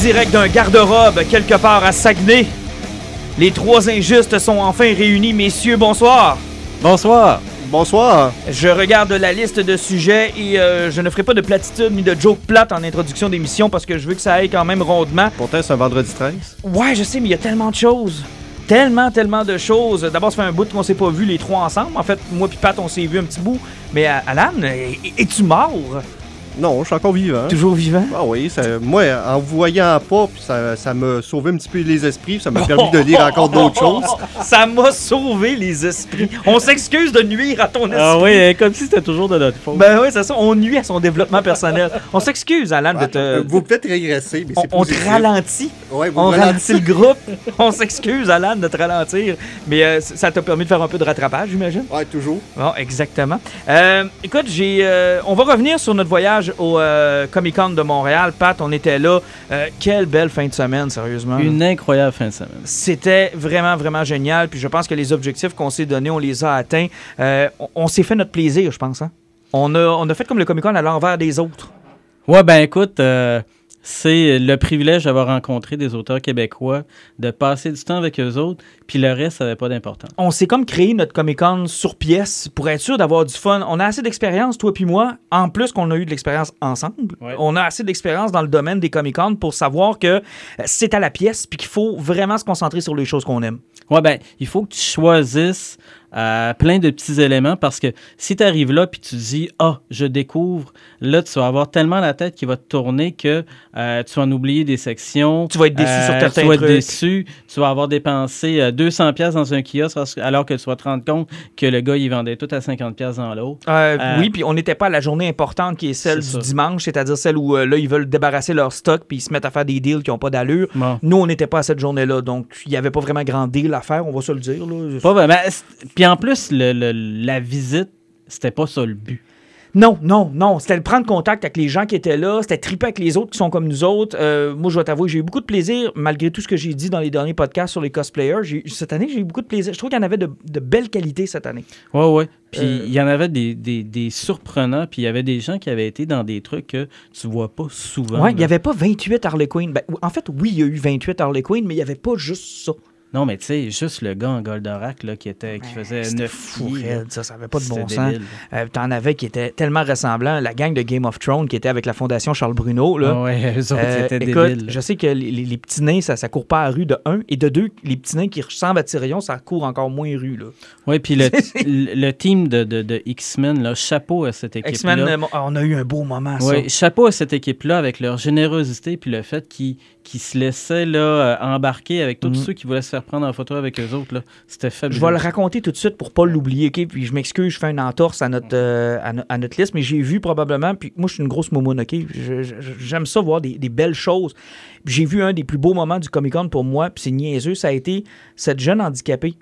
Direct d'un garde-robe quelque part à Saguenay, les trois injustes sont enfin réunis. Messieurs, bonsoir. Bonsoir. Bonsoir. Je regarde la liste de sujets et euh, je ne ferai pas de platitude ni de joke plate en introduction d'émission parce que je veux que ça aille quand même rondement. Pourtant, c'est un vendredi 13. Ouais, je sais, mais il y a tellement de choses. Tellement, tellement de choses. D'abord, ça fait un bout qu'on s'est pas vu les trois ensemble. En fait, moi puis Pat, on s'est vu un petit bout. Mais euh, Alan, es- es-tu mort? Non, je suis encore vivant. Toujours vivant? Ah oui, ça- moi, en vous voyant pas, puis ça, ça m'a sauvé un petit peu les esprits, ça m'a permis de lire encore d'autres choses. Ça m'a sauvé les esprits. On s'excuse de nuire à ton esprit. Ah oui, hein, comme si c'était toujours de notre faute. Ben oui, c'est ça. On nuit à son développement personnel. On s'excuse, Alan, de te... Euh, Vous peut-être régresser, mais On, c'est on te positif. ralentit. Ouais, vous On ralentit le groupe. On s'excuse, Alan, de te ralentir. Mais euh, ça t'a permis de faire un peu de rattrapage, j'imagine? Ouais, toujours. Bon, exactement. Euh, écoute, j'ai, euh, on va revenir sur notre voyage au euh, Comic Con de Montréal. Pat, on était là. Euh, quelle belle fin de semaine, sérieusement. Une incroyable fin de semaine. C'était vraiment, vraiment génial. Puis je pense que les objectifs qu'on s'est donnés, on les a atteints. Euh, on, on s'est fait notre plaisir, je pense. hein. On, a, on a fait comme le Comic Con à l'envers des autres. Ouais, ben écoute, c'est le privilège d'avoir rencontré des auteurs québécois, de passer du temps avec eux autres, puis le reste, ça n'avait pas d'importance. On s'est comme créé notre Comic Con sur pièce pour être sûr d'avoir du fun. On a assez d'expérience, toi puis moi, en plus qu'on a eu de l'expérience ensemble. Ouais. On a assez d'expérience dans le domaine des Comic Con pour savoir que euh, c'est à la pièce puis qu'il faut vraiment se concentrer sur les choses qu'on aime. Ouais, ben, il faut que tu choisisses euh, plein de petits éléments parce que si tu arrives là puis tu dis Ah, je découvre, là, tu vas avoir tellement la tête qui va te tourner que euh, tu vas en oublier des sections. Tu vas être déçu sur certains Tu vas être trucs. déçu. Tu vas avoir dépensé euh, 200$ piastres dans un kiosque alors que tu vas te rendre compte que le gars, il vendait tout à 50$ piastres dans l'autre. Euh, Euh, oui, puis on n'était pas à la journée importante qui est celle du ça. dimanche, c'est-à-dire celle où euh, là ils veulent débarrasser leur stock puis ils se mettent à faire des deals qui n'ont pas d'allure. Bon. Nous, on n'était pas à cette journée-là, donc il n'y avait pas vraiment grand deal à faire, on va se le dire. Là. Pas vraiment. Puis en plus, le- le- la visite, c'était pas ça le but. Non, non, non. C'était de prendre contact avec les gens qui étaient là. C'était triper avec les autres qui sont comme nous autres. Euh, moi, je dois t'avouer, j'ai eu beaucoup de plaisir, malgré tout ce que j'ai dit dans les derniers podcasts sur les cosplayers. Cette année, j'ai eu beaucoup de plaisir. Je trouve qu'il y en avait de, de belles qualités cette année. Ouais, ouais. Puis Euh, il y en avait des, des, des surprenants, puis il y avait des gens qui avaient été dans des trucs que tu vois pas souvent. Ouais, il n'y avait pas 28 Harley Quinn. Ben, en fait, oui, il y a eu 28 Harley Quinn, mais il n'y avait pas juste ça. Non, mais tu sais, juste le gars en Goldorak là, qui, était, qui faisait 9 fou ça, ça avait pas de bon sens. Euh, T'en avais qui étaient tellement ressemblants. La gang de Game of Thrones qui était avec la Fondation Charles Bruno, là. Ah ouais, eux autres, Euh, c'était écoute, débile. là. je sais que les, petits nains, ça, ça court pas à rue de 1. Et de 2, les petits nains qui ressemblent à Tyrion, ça court encore moins rue. Là. Ouais, puis le, le team de, de, de X-Men, là, chapeau à cette équipe-là. X-Men, euh, on a eu un beau moment. Oui, chapeau à cette équipe-là avec leur générosité puis le fait qu'ils se laissaient là, euh, embarquer avec tous Mhm. ceux qui voulaient se faire prendre en photo avec eux autres. C'était fabuleux. Je vais le raconter tout de suite pour pas l'oublier, OK? Puis je m'excuse, je fais une entorse à notre, euh, à, no- à notre liste, mais j'ai vu probablement, puis moi je suis une grosse momoune, OK? J'aime ça voir des, des belles choses. J'ai vu un des plus beaux moments du Comic-Con pour moi, puis c'est niaiseux, ça a été cette jeune handicapée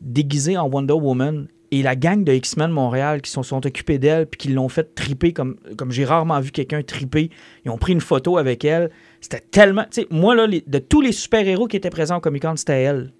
déguisée en Wonder Woman et la gang de X-Men Montréal qui sont, sont occupés d'elle puis qui l'ont fait triper comme, comme j'ai rarement vu quelqu'un triper. Ils ont pris une photo avec elle. C'était tellement... Tu sais, moi, là, les- de tous les super-héros qui étaient présents au Comic-Con, c'était elle,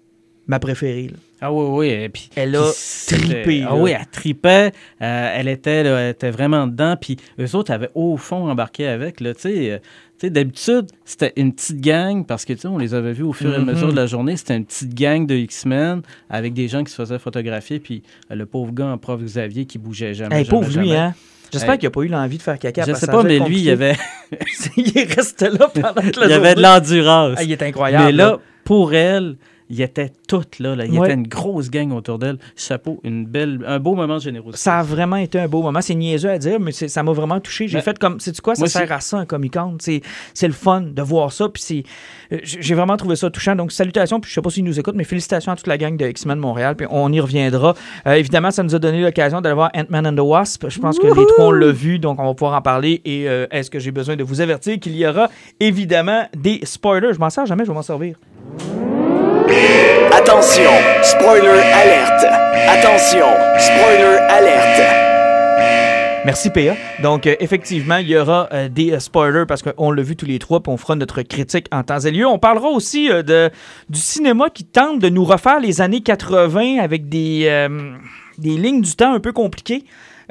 ma préférée. là. Ah oui, oui. et puis, Elle a trippé, Ah oui, elle tripait. euh, elle, était, là, elle était vraiment dedans. Puis eux autres avaient au fond embarqué avec. là, Tu sais, euh, tu sais, d'habitude, c'était une petite gang, parce que on les avait vus au fur et à mesure de la journée. C'était une petite gang de X-Men avec des gens qui se faisaient photographier. Puis euh, le pauvre gars en prof Xavier qui bougeait jamais. Hey, jamais, pauvre lui, hein? J'espère Hey. qu'il n'a pas eu l'envie de faire caca. Je parce sais que pas, mais lui, il avait, il est resté là pendant toute la il y avait de l'endurance. Ah, il est incroyable. Mais là, pour elle, il était toute là. là. Il y Ouais. était une grosse gang autour d'elle. Chapeau, une belle, un beau moment de générosité. Ça a vraiment été un beau moment. C'est niaiseux à dire, mais ça m'a vraiment touché. J'ai Ben, fait comme, sais-tu quoi, ça sert à ça, un Comic-Con. C'est le fun de voir ça. Puis euh, j'ai vraiment trouvé ça touchant. Donc, salutations. Puis je sais pas s'ils nous écoutent, mais félicitations à toute la gang de X-Men Montréal. Puis on y reviendra. Euh, évidemment, ça nous a donné l'occasion d'aller voir Ant-Man and the Wasp. Je pense que les trois, on l'a vu, donc on va pouvoir en parler. Et euh, est-ce que j'ai besoin de vous avertir qu'il y aura évidemment des spoilers? Je m'en sers jamais, je vais m'en servir. Attention, spoiler alerte. Attention, spoiler alerte. Merci PA. Donc euh, effectivement, il y aura euh, des euh, spoilers parce qu'on l'a vu tous les trois, puis on fera notre critique en temps et lieu. On parlera aussi de, du cinéma qui tente de nous refaire les années 80 avec des, lignes du temps un peu compliquées.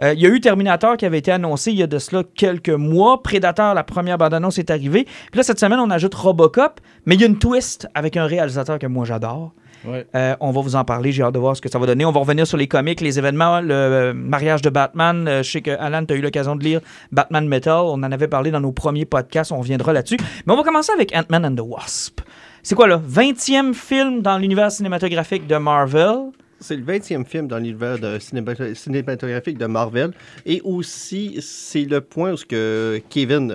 Il y a eu Terminator qui avait été annoncé il y a de cela quelques mois. Predator, la première bande-annonce est arrivée. Puis là, cette semaine, on ajoute Robocop, mais il y a une twist avec un réalisateur que moi j'adore. Ouais. Euh, on va vous en parler. J'ai hâte de voir ce que ça va donner. On va revenir sur les comics, les événements, le euh, mariage de Batman. Euh, je sais que Alan, tu as eu l'occasion de lire Batman Metal. On en avait parlé dans nos premiers podcasts. On reviendra là-dessus. Mais on va commencer avec Ant-Man and the Wasp. C'est quoi là? 20e film dans l'univers cinématographique de Marvel. C'est le 20e film dans l'univers cinématographique de Marvel. Et aussi, c'est le point où ce que Kevin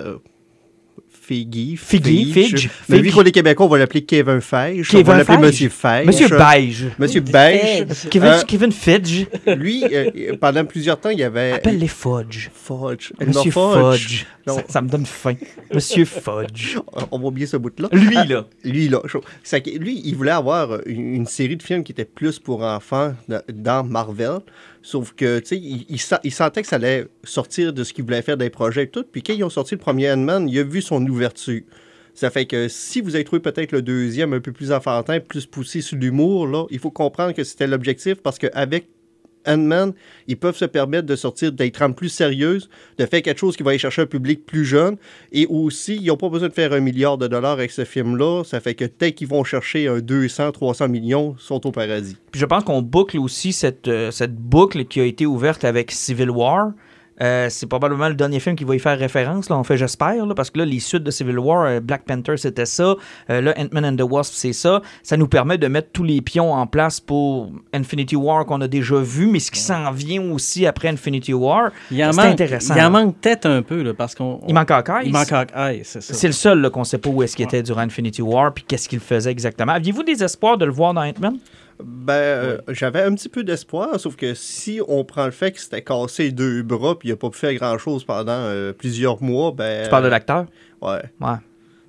euh, Feige, Feige, Feige, Mais vu qu'on est Québécois, on va l'appeler Kevin Feige. on va l'appeler. Monsieur Feige. Monsieur Beige. Monsieur Beige. Kevin, Euh, Kevin Fidge. lui, euh, pendant plusieurs temps, il y avait... Appelle-les Fudge. Fudge. Monsieur Non, Fudge. Non. Ça, ça me donne faim. Monsieur Fudge. On va oublier ce bout-là. Lui, Ah, là. Lui, là. que Lui, il voulait avoir une, une série de films qui était plus pour enfants dans Marvel. Sauf que, tu sais, il, il que ça allait sortir de ce qu'il voulait faire des projets et tout. Puis quand ils ont sorti le premier Ant-Man, il a vu son ouverture. Ça fait que si vous avez trouvé peut-être le deuxième un peu plus enfantin, plus poussé sur l'humour, là, il faut comprendre que c'était l'objectif parce qu'avec Ant-Man, ils peuvent se permettre de sortir des trames plus sérieuses, de faire quelque chose qui va aller chercher un public plus jeune. Et aussi, ils n'ont pas besoin de faire un milliard de dollars avec ce film-là. Ça fait que dès qu'ils vont chercher un 200, 300 millions, sont au paradis. Puis je pense qu'on boucle aussi cette, euh, cette boucle qui a été ouverte avec Civil War. Euh, c'est probablement le dernier film qui va y faire référence. Là, on fait j'espère, là, parce que là, les suites de Civil War, euh, Black Panther, c'était ça. Euh, là, Ant-Man and the Wasp, c'est ça. Ça nous permet de mettre tous les pions en place pour Infinity War qu'on a déjà vu, mais ce qui s'en vient aussi après Infinity War. C'est intéressant, Il en manque peut-être un peu, là, parce qu'on. Il manque encore. Il manque Hawkeye, c'est ça. C'est le seul là, qu'on sait pas où est-ce qu'il était durant Infinity War, puis qu'est-ce qu'il faisait exactement. Aviez-vous des espoirs de le voir dans Ant-Man? Ben, euh, j'avais un petit peu d'espoir, sauf que si on prend le fait que c'était cassé deux bras puis il n'a pas pu faire grand-chose pendant euh, plusieurs mois, ben... Tu parles de l'acteur? Ouais. Ouais.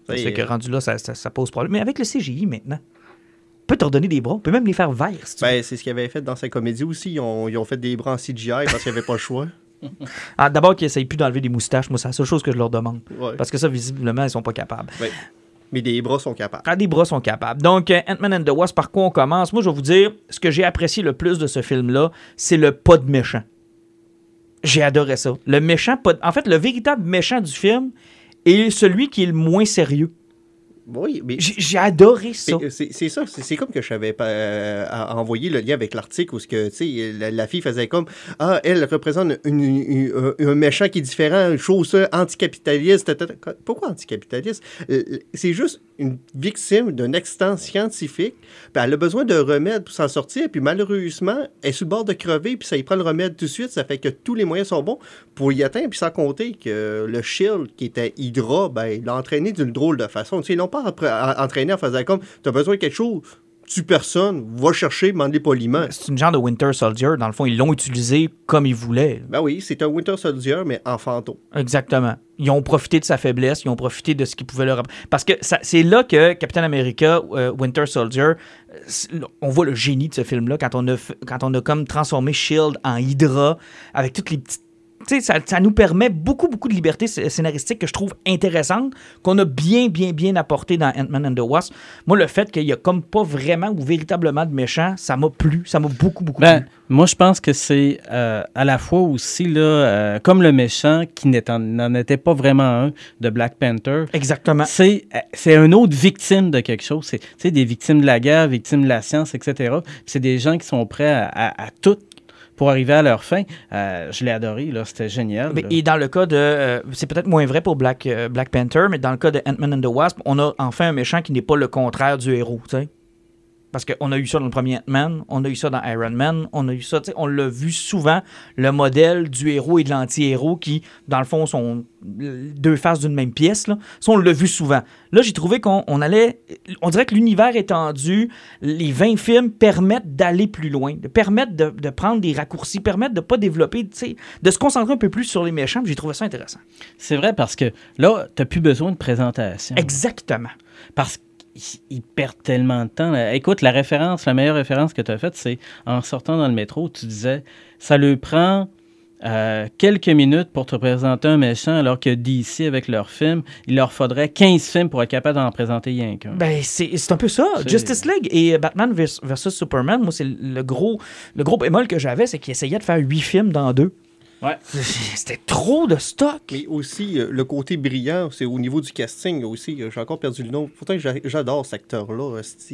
Ça Et, fait que euh, rendu là, ça, ça- ça pose problème. Mais avec le CGI maintenant, on peut te redonner des bras. On peut même les faire verts. si. Ben, c'est ce qu'ils avaient fait dans sa comédie aussi. Ils ont, ils ont fait des bras en CGI parce qu'il n'y avait pas le choix. Ah, D'abord qu'ils n'essayent plus d'enlever des moustaches. Moi, c'est la seule chose que je leur demande. Ouais. Parce que ça, visiblement, ils sont pas capables. Mais des bras sont capables. Ah, des bras sont capables. Donc, euh, Ant-Man and the Wasp, par quoi on commence? Moi, je vais vous dire, ce que j'ai apprécié le plus de ce film-là, c'est le pas de méchant. J'ai adoré ça. Le méchant, pas de- en fait, le véritable méchant du film est celui qui est le moins sérieux. Oui, mais... J'ai adoré ça. Euh, C'est ça, c'est comme que je savais pas euh, envoyé le lien avec l'article où ce que, tu sais, la, la fille faisait comme Ah, elle représente une- une- un- un méchant qui est différent, une chose euh, anticapitaliste. ta, ta, ta. Pourquoi anticapitaliste? Euh, C'est juste une victime d'un accident scientifique, puis elle a besoin d'un remède pour s'en sortir, puis malheureusement, elle est sur le bord de crever, puis ça y prend le remède tout de suite. Ça fait que tous les moyens sont bons pour y atteindre, puis sans compter que le Shield, qui était Hydra, ben, il l'a entraîné d'une drôle de façon. Tu sais, pas appre- en- faisant comme T'as besoin de quelque chose, tue personne, va chercher, demande-les poliment. C'est une genre de Winter Soldier. Dans le fond, ils l'ont utilisé comme ils voulaient. Ben oui, c'est un Winter Soldier, mais en fantôme. Exactement. Ils ont profité de sa faiblesse, ils ont profité de ce qui pouvait leur... Parce que c'est là que Captain America, euh, Winter Soldier, on voit le génie de ce film-là quand on a, quand on a comme transformé Shield en Hydra avec toutes les petites... Ça, ça nous permet beaucoup, beaucoup de liberté sc- scénaristique que je trouve intéressante, qu'on a bien, bien, bien apporté dans Ant-Man and the Wasp. Moi, le fait qu'il y a comme pas vraiment ou véritablement de méchants, ça m'a plu. Ça m'a beaucoup, beaucoup Ben, plu. moi, je pense que c'est euh, à la fois aussi, là, euh, comme le méchant, qui n'en était pas vraiment un de Black Panther, Exactement. c'est euh, une autre victime de quelque chose. C'est des victimes de la guerre, victimes de la science, etc. C'est des gens qui sont prêts à, à- à tout pour arriver à leur fin. Euh, je l'ai adoré, là, c'était génial. Là. Et dans le cas de. euh, c'est peut-être moins vrai pour Black, euh, Black Panther, mais dans le cas de Ant-Man and the Wasp, on a enfin un méchant qui n'est pas le contraire du héros, tu sais. Parce qu'on a eu ça dans le premier Ant-Man, on a eu ça dans Iron Man, on a eu ça, tu sais, on l'a vu souvent, le modèle du héros et de l'anti-héros qui, dans le fond, sont deux faces d'une même pièce. Là. Ça, on l'a vu souvent. Là, j'ai trouvé qu'on on allait. On dirait que l'univers étendu, les 20 films permettent d'aller plus loin, de permettre de, de prendre des raccourcis, permettre de ne pas développer, de se concentrer un peu plus sur les méchants. J'ai trouvé ça intéressant. C'est vrai parce que là, tu n'as plus besoin de présentation. Exactement. Parce qu'ils ils perdent tellement de temps. là. Écoute, la référence, la meilleure référence que tu as faite, c'est en sortant dans le métro, tu disais, ça lui prend euh, quelques minutes pour te présenter un méchant, alors que DC, avec leurs films, il leur faudrait 15 films pour être capable d'en présenter rien qu'un. Ben, c'est un peu ça. Justice League et Batman vers- versus Superman, moi, c'est le gros, le gros bémol que j'avais, c'est qu'ils essayaient de faire huit films dans deux. Ouais. C'était trop de stock. Mais aussi, euh, le côté brillant, c'est au niveau du casting aussi. euh, J'ai encore perdu le nom. Pourtant, j'a- j'adore cet acteur-là. C'est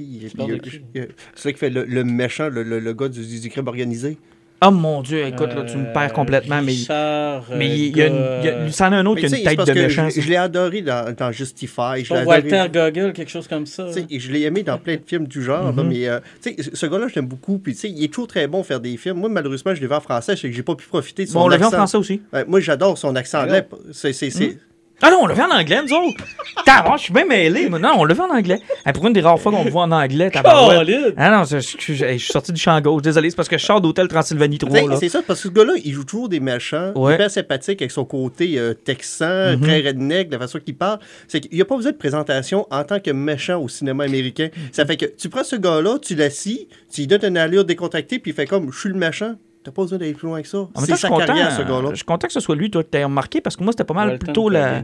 celui qui fait le, le méchant, le, le- le gars du, du crime organisé. Oh mon Dieu, écoute, là, tu me perds complètement, mais, Richard, mais euh, il y a, une, il y a- ça en a un autre qui a une tête de méchant. je, je l'ai adoré dans, dans Justify. Je adoré- Walter Goggle, quelque chose comme ça. Et je l'ai aimé dans plein de films du genre, là, mais euh, tu sais, ce gars-là, je l'aime beaucoup. Puis, tu sais, il est toujours très bon à faire des films. Moi, malheureusement, je l'ai vu en français, c'est que j'ai pas pu profiter de son Bon, on l'a vu en accent. français aussi. Ouais, moi, j'adore son accent anglais. C'est, c'est, c'est- Ah non, on l'a vu en anglais, nous autres. Tabarnak, je suis bien mêlé. mais Non, on l'a vu en anglais. Hey, pour une des rares fois qu'on me voit en anglais. Colin! Ah non, je, je- je- je suis sorti du champ gauche. Désolé, c'est parce que je sors d'Hôtel Transylvanie 3. Tu sais, Là. C'est ça, parce que ce gars-là, il joue toujours des méchants, Ouais. hyper sympathique avec son côté euh, texan, très redneck, la façon qu'il parle. C'est qu'il n'y a pas besoin de présentation en tant que méchant au cinéma américain. Ça fait que tu prends ce gars-là, tu l'assis, tu lui donnes une allure décontractée, puis il fait comme je suis le méchant. T'as pas besoin d'aller plus loin que ça. En même C'est temps, je sa suis content, carrière, ce gars-là. je suis content que ce soit lui, toi, que tu remarqué, parce que moi, c'était pas mal Walton plutôt la.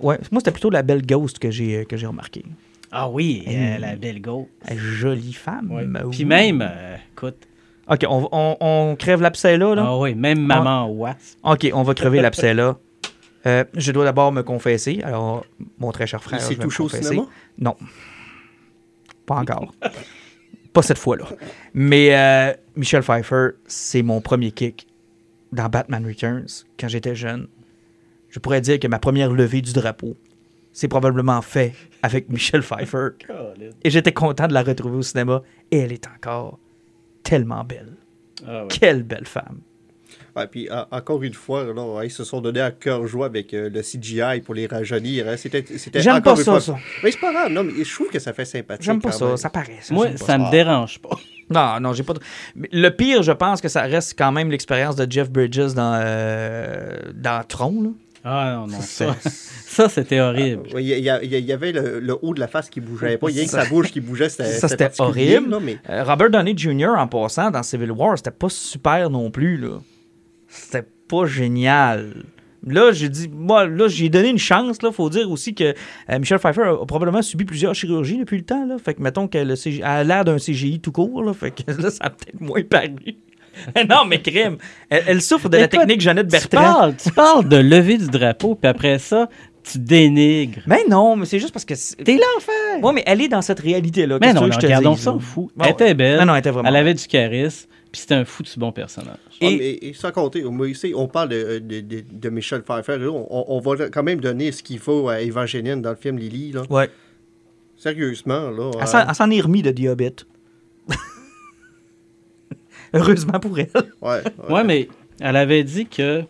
Ouais, moi, c'était plutôt la belle ghost que j'ai que j'ai remarqué. Ah oui, euh, la belle est Jolie femme. Ouais. oui. Puis même, euh, écoute, OK, on, on, on crève l'abcès là, là? ah oui, même maman Wasp. OK, on va crever l'abcès là. Euh, je dois d'abord me confesser. Alors, mon très cher frère. vais touché me au cinéma? Non. Pas encore. pas cette fois-là. Mais euh, Michel Pfeiffer, c'est mon premier kick dans Batman Returns quand j'étais jeune. Je pourrais dire que ma première levée du drapeau, c'est probablement fait avec Michel Pfeiffer. Et j'étais content de la retrouver au cinéma. Et elle est encore tellement belle. Ah ouais. Quelle belle femme. Ouais, puis en- encore une fois, là, ils se sont donnés à cœur joie avec euh, le CGI pour les rajeunir. hein. C'était, c'était J'aime pas une ça, fois- ça. Mais c'est pas grave, non, mais je trouve que ça fait sympathique. J'aime pas ça, même. ça paraît. ça, Moi, ça me dérange pas. Non, non, j'ai pas. de- Mais Le pire, je pense que ça reste quand même l'expérience de Jeff Bridges dans, euh, dans Tron. Là. Ah non, non, ça, ça c'était horrible. Ouais, Il y, avait le, le haut de la face qui bougeait pas. Il y a que sa bouche qui bougeait. C'était, Ça, c'était horrible. là, mais Euh, Robert Downey Jr., en passant, dans Civil War, c'était pas super non plus. là. C'était pas génial. Là, j'ai dit, moi, là, j'ai donné une chance. Là, faut dire aussi que euh, Michel Pfeiffer a, probablement subi plusieurs chirurgies depuis le temps. Là. Fait que mettons qu'elle a l'air d'un CGI tout court. Là, fait que là, ça a peut-être moins paru. non, mais crème. Elle, elle souffre de la technique Jeannette Tu Bertrand. parles, tu parles de lever du drapeau, puis après ça, tu dénigres. Mais non, mais c'est juste parce que. T'es l'enfer! Ouais, mais elle est dans cette réalité-là. Mais non, non, je te regardons ça, fout. Bon, elle était belle. Non, non, elle était vraiment Elle avait du charisme, puis c'était un foutu bon personnage. Ah, Et- mais- et sans compter, moi, ici, on parle de, de, de- de Michel Pfeiffer. là, on, on va quand même donner ce qu'il faut à Évangéline dans le film Lily. Là. Ouais. Sérieusement, là. Elle s'en- s'en est remis de Diabète. Heureusement pour elle. Ouais, Ouais, mais elle avait dit que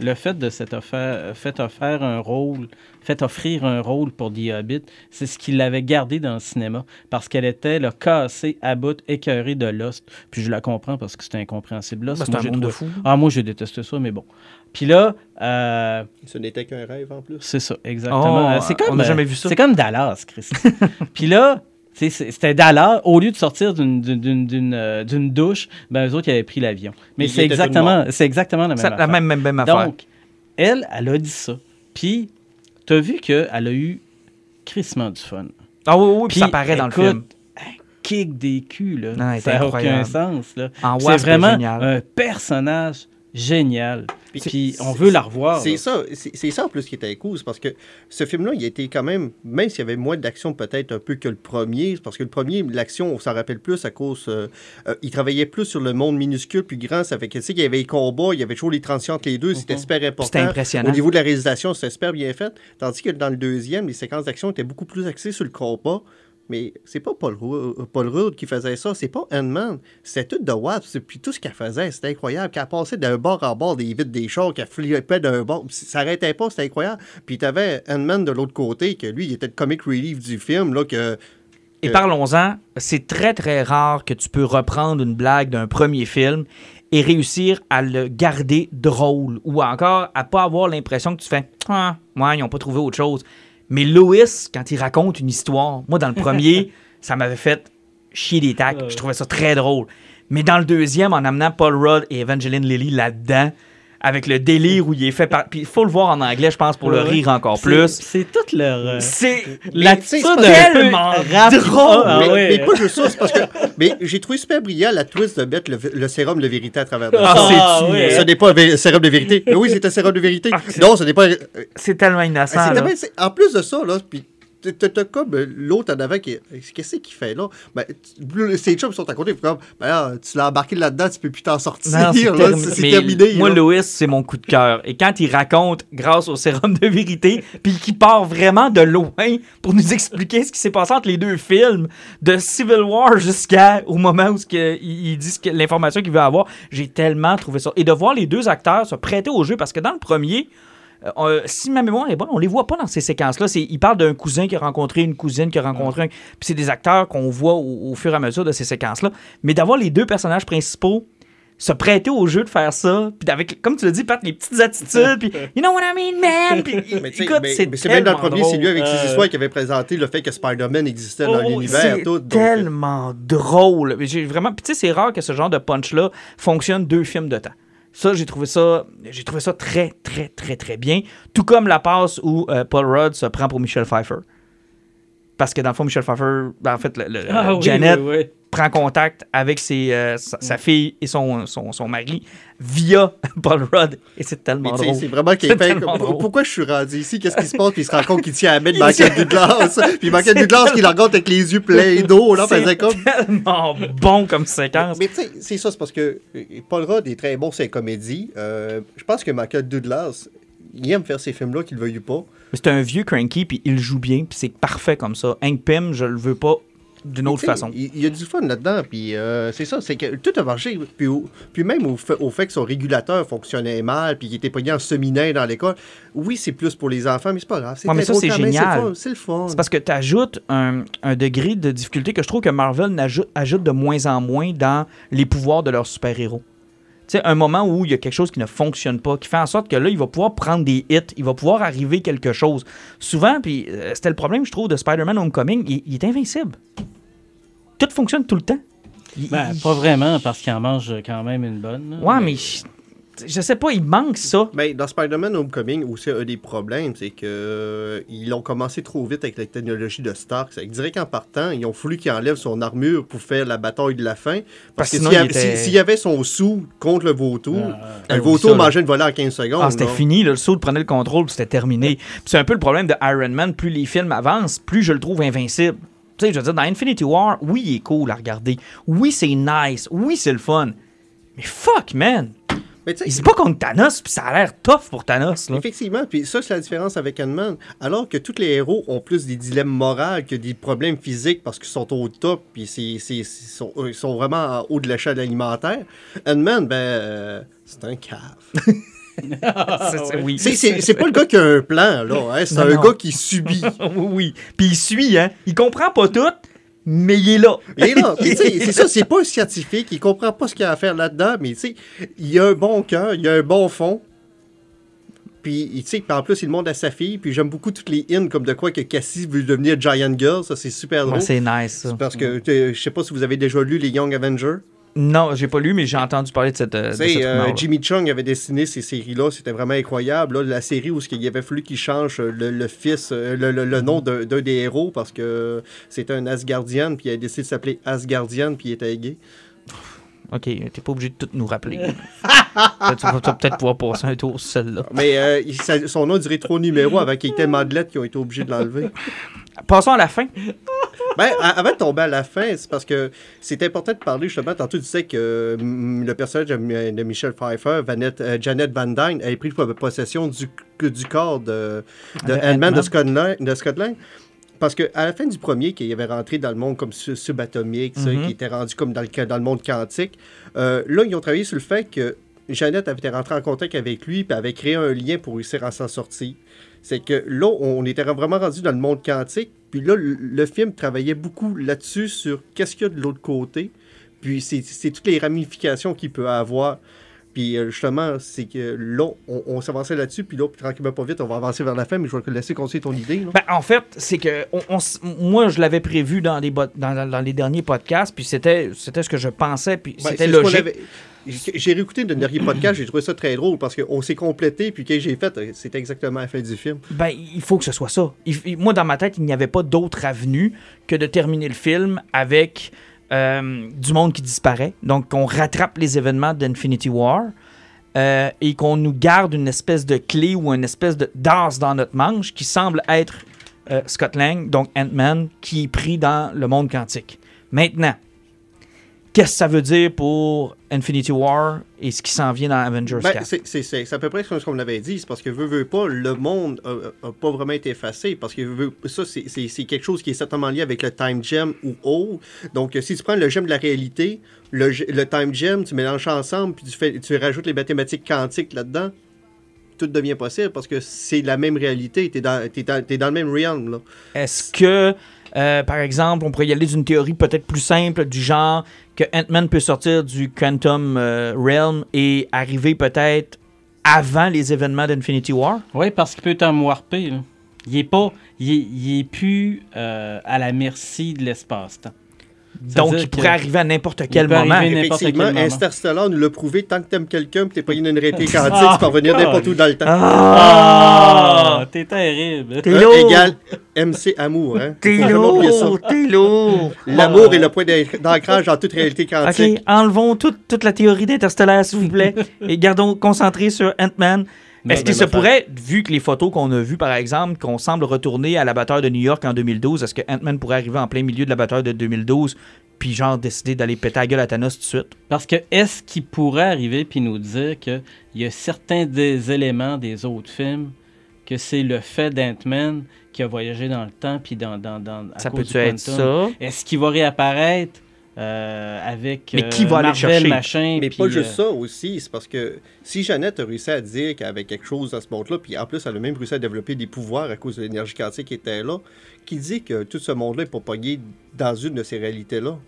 le fait de s'être offert, fait offert un rôle, fait offrir un rôle pour The Hobbit, c'est ce qui l'avait gardé dans le cinéma parce qu'elle était là, cassée, à bout, écœurée de Lost. Puis je la comprends parce que c'était incompréhensible. Lost, Ben, c'est Moi, un monde de fous. Ah, moi, je déteste ça, mais bon. Puis là, euh, Ce n'était qu'un rêve en plus. c'est ça, exactement. Oh, Euh, c'est comme, on n'a euh, jamais vu ça. C'est comme Dallas, Chris. Puis là, c'était Dallas, au lieu de sortir d'une- euh, d'une douche, ben eux autres, ils avaient pris l'avion. Mais c'est exactement, exactement la même C'est la affaire. même, même, même affaire. Donc, elle, elle a dit ça. Puis, tu as vu qu'elle a eu crissement du fun. ah oui, oui, puis ça paraît dans le écoute, film. un kick des culs, là. Non, ça n'a aucun sens, là. C'est vraiment un personnage génial. Puis Puis, on veut la revoir. C'est ça, c'est ça en plus qui était cool, c'est parce que ce film-là, il a été quand même, même s'il y avait moins d'action peut-être un peu que le premier, parce que le premier, l'action, on s'en rappelle plus à cause, euh, euh, il travaillait plus sur le monde minuscule, plus grand, ça fait que tu sais qu'il y avait les combats, il y avait toujours les transitions entre les deux, c'était super important. C'était impressionnant. Au niveau de la réalisation, c'était super bien fait, tandis que dans le deuxième, les séquences d'action étaient beaucoup plus axées sur le combat. Mais c'est pas Paul Rudd, Paul Rudd qui faisait ça, c'est pas Ant-Man. C'était tout de Watts. Puis tout ce qu'elle faisait, c'était incroyable. Qu'elle passait d'un bord en bord des vitres des chars, qu'elle flippait d'un bord. Ça arrêtait pas, c'était incroyable. Puis t'avais Ant-Man de l'autre côté, que lui, il était le comic relief du film, là, que. Et parlons-en, c'est très très rare que tu peux reprendre une blague d'un premier film et réussir à le garder drôle ou encore à pas avoir l'impression que tu fais ah ouais ils n'ont pas trouvé autre chose. Mais Lois quand il raconte une histoire, moi dans le premier ça m'avait fait chier des tacs, je trouvais ça très drôle. Mais dans le deuxième en amenant Paul Rudd et Evangeline Lilly là-dedans avec le délire où il est fait par puis il faut le voir en anglais je pense pour le rire encore C'est- plus. C'est toute leur. euh, C'est L'attitude c'est tellement rap- drôle. Ah, mais, ouais. mais pas juste ça, c'est parce que. Mais j'ai trouvé super brillant la twist de mettre le, le sérum de vérité à travers de Ah, ça. c'est-tu, ouais. Ce n'est pas un sérum de vérité. Mais oui, c'est un sérum de vérité. Ah, c'est- non, ce n'est pas. euh, c'est tellement innocent. c'est tellement- c'est- en plus de ça, là, puis t'as- comme euh, l'autre en avant qui. Qu'est-ce qu'il fait là? Ben, tu- ses chums sont à côté, comme. Ben là, tu l'as embarqué là-dedans, tu peux plus t'en sortir. Non, c'est termi- terminé. Moi, là. Louis, c'est mon coup de cœur. Et quand il raconte, grâce au sérum de vérité, puis qu'il part vraiment de loin pour nous expliquer ce qui s'est passé entre les deux films, de Civil War jusqu'au moment où ce que- il, il dit ce que- l'information qu'il veut avoir, j'ai tellement trouvé ça. Et de voir les deux acteurs se prêter au jeu, parce que dans le premier, euh, si ma mémoire est bonne, on les voit pas dans ces séquences-là. Il parle d'un cousin qui a rencontré une cousine qui a rencontré un. Puis c'est des acteurs qu'on voit au, au fur et à mesure de ces séquences-là. Mais d'avoir les deux personnages principaux se prêter au jeu de faire ça, puis avec, comme tu l'as dit, Pat, les petites attitudes, puis you know what I mean, man? Puis, Mais, tu sais, écoute, mais- c'est mais c'est même dans le tellement premier, c'est lui drôle. avec ses Euh, histoires qui avait présenté le fait que Spider-Man existait dans Oh, l'univers. c'est tout, donc, euh, tellement drôle. J'ai vraiment, puis tu sais, c'est rare que ce genre de punch-là fonctionne deux films de temps. Ça, j'ai trouvé ça, j'ai trouvé ça très, très, très, très bien. Tout comme la passe où euh, Paul Rudd se prend pour Michel Pfeiffer. Parce que dans le fond, Michel Pfeiffer, ben, en fait, le- le- Ah oui, Janet oui, oui. prend contact avec ses, euh, sa, sa fille et son, son, son mari via Paul Rudd. Et c'est tellement drôle. c'est vraiment qu'il. Pourquoi je suis rendu ici? Qu'est-ce qui se passe? Puis il se rend compte qu'il tient à mettre Michael Douglas. Puis Michael Douglas qui le regarde avec les yeux pleins d'eau. Là, C'est faisait comme. tellement bon comme séquence. Mais tu sais, c'est ça, c'est parce que euh, Paul Rudd est très bon sur les comédies. Euh, je pense que Michael Douglas, il aime faire ces films-là, qu'il le veuille ou pas. Mais c'est un vieux cranky, puis il joue bien, puis c'est parfait comme ça. Hank Pym, je le veux pas d'une autre façon. Il, y a du fun là-dedans, puis euh, c'est ça, c'est que tout a marché. Puis, puis même au fait, au fait que son régulateur fonctionnait mal, puis qu'il était pogné en semi-nain dans l'école, oui, c'est plus pour les enfants, mais c'est pas grave. C'est Ouais, mais ça, c'est génial. le fun, C'est le fun. C'est parce que tu ajoutes un, un degré de difficulté que je trouve que Marvel ajoute de moins en moins dans les pouvoirs de leurs super-héros. Tu sais, un moment où il y a quelque chose qui ne fonctionne pas, qui fait en sorte que là, il va pouvoir prendre des hits, il va pouvoir arriver quelque chose. Souvent, puis euh, c'était le problème, je trouve, de Spider-Man Homecoming, il, il est invincible. Tout fonctionne tout le temps. Il- Ben, il- pas vraiment, parce qu'il en mange quand même une bonne. là. Ouais, mais je, je sais pas, il manque ça. Ben, dans Spider-Man Homecoming, aussi un des problèmes, c'est que euh, ils ont commencé trop vite avec la technologie de Stark. C'est que direct en partant, ils ont voulu qu'il enlève son armure pour faire la bataille de la fin. Parce Parce, que s'il y, était- avait son sou contre le vautour, Ah, le oui, vautour ça, mangeait une volée en 15 secondes. Ah, c'était fini, là, le saut prenait le contrôle, puis c'était terminé. C'est un peu le problème de Iron Man. Plus les films avancent, plus je le trouve invincible. Tu sais, je veux dire, dans Infinity War, oui, il est cool à regarder. Oui, c'est nice. Oui, c'est le fun. Mais fuck, man! Mais Il se bat contre Thanos, puis ça a l'air tough pour Thanos, là. Effectivement, puis ça, c'est la différence avec Ant-Man. Alors que tous les héros ont plus des dilemmes moraux que des problèmes physiques parce qu'ils sont au top, puis c'est- ils sont, sont vraiment en haut de l'échelle alimentaire. Ant-Man, ben, euh, c'est un cave. C'est- c'est- oui. C'est, pas le gars qui a un plan, là. hein, c'est un non. gars qui subit. oui, oui. Puis il suit, hein. Il comprend pas tout, mais il est là. Là, puis tu sais, c'est ça, c'est pas un scientifique, il comprend pas ce qu'il y a à faire là-dedans, mais tu sais, il a un bon cœur, il a un bon fond. Puis, tu sais, en plus, il demande à sa fille, puis j'aime beaucoup toutes les hymnes comme de quoi que Cassie veut devenir Giant Girl, ça c'est super drôle. Ouais, c'est nice, ça. Parce que euh, je sais pas si vous avez déjà lu les Young Avengers. Non, j'ai pas lu, mais j'ai entendu parler de cette. euh, de cette euh. Jimmy Chung avait dessiné ces séries-là, c'était vraiment incroyable. là. la série où il avait fallu qu'il change euh, le, le fils, euh, le, le- le nom d'un des héros parce que c'était un Asgardian, puis il a décidé de s'appeler Asgardian, puis il était gay. Ok, t'es pas obligé de tout nous rappeler. tu vas peut-être pouvoir passer un tour sur celle-là. Mais euh, son nom dirait trop numéro avant qu'il y ait tellement de lettres qu'ils ont été obligés de l'enlever. Passons à la fin. Ben, avant de tomber à la fin, c'est parce que c'est important de parler justement. Tantôt, tu sais que mm, le personnage de, Michel Pfeiffer, Vanette- euh, Janet Van Dyne, avait pris possession du, du corps de, de De Ant-Man de Scott Lang. de Scott Lang. parce qu'à la fin du premier, qu'il avait rentré dans le monde comme su- subatomique, Mhm. qui était rendu comme dans le, dans le monde quantique, euh, là, ils ont travaillé sur le fait que Jeannette avait été rentrée en contact avec lui puis avait créé un lien pour réussir à s'en sortir. C'est que là, on était vraiment rendu dans le monde quantique, puis là, le, film travaillait beaucoup là-dessus sur qu'est-ce qu'il y a de l'autre côté, puis c'est toutes les ramifications qu'il peut avoir. Puis euh, justement, c'est que là, on, on s'avançait là-dessus, puis là, puis tranquillement pas vite, on va avancer vers la fin, mais je vais te laisser continuer ton idée. Ben, en fait, c'est que on- on s- moi, je l'avais prévu dans les, dans, les derniers podcasts, puis c'était ce que je pensais, puis Ben, c'était logique. J'ai réécouté le dernier podcast, j'ai trouvé ça très drôle parce qu'on s'est complété, puis que j'ai fait, c'était exactement la fin du film. Ben, il faut que ce soit ça. Il- moi, dans ma tête, il n'y avait pas d'autre avenue que de terminer le film avec euh, du monde qui disparaît. Donc, qu'on rattrape les événements d'Infinity War euh, et qu'on nous garde une espèce de clé ou une espèce de d'as dans notre manche qui semble être euh, Scott Lang, donc Ant-Man, qui est pris dans le monde quantique. Maintenant, qu'est-ce que ça veut dire pour Infinity War et ce qui s'en vient dans Avengers Ben, 4? c'est- à peu près ce qu'on l'avait dit, c'est parce que veut, veut pas, le monde n'a pas vraiment été effacé, parce que veut- ça, c'est- quelque chose qui est certainement lié avec le time gem ou autre. Donc, si tu prends le gem de la réalité, le, time gem, tu mélanges ensemble, puis tu, fais, tu rajoutes les mathématiques quantiques là-dedans, tout devient possible, parce que c'est la même réalité, tu es, dans t'es dans le même realm, là. Est-ce que, euh, par exemple, on pourrait y aller d'une théorie peut-être plus simple, du genre que Ant-Man peut sortir du Quantum euh, Realm et arriver peut-être avant les événements d'Infinity War? Oui, parce qu'il peut t'en warper. là. Il est pas. Il est plus euh, à la merci de l'espace-temps. Ça Donc, il pourrait arriver à n'importe quel moment. quel Effectivement, moment. Interstellar nous l'a prouvé, tant que t'aimes quelqu'un, puis t'es pas une réalité quantique, tu peux revenir n'importe où dans le temps. Ah! T'es terrible. T'es lourd! égale MC amour, hein. T'es lourd! T'es lourd! L'amour est le point d'ancr- d'ancrage dans toute réalité quantique. OK, enlevons toute, toute la théorie d'Interstellar, s'il vous plaît, et gardons concentré sur Ant-Man. Est-ce ça affaire. pourrait, vu que les photos qu'on a vues, par exemple, qu'on semble retourner à la bataille de New York en 2012, est-ce que Ant-Man pourrait arriver en plein milieu de la bataille de 2012, puis genre décider d'aller péter la gueule à Thanos tout de suite? Parce que est-ce qu'il pourrait arriver puis nous dire qu'il y a certains des éléments des autres films que c'est le fait d'Ant-Man qui a voyagé dans le temps puis dans, dans, dans à Ça cause peut-tu du être ça? Est-ce qu'il va réapparaître? Euh, avec Mais qui va aller le Marvel, chercher? machin, Mais puis, pas juste euh, ça aussi, c'est parce que si Jeannette a réussi à dire qu'elle avait quelque chose dans ce monde-là, puis en plus elle a même réussi à développer des pouvoirs à cause de l'énergie quantique qui était là, qui dit que tout ce monde-là est pour pogner dans une de ces réalités-là?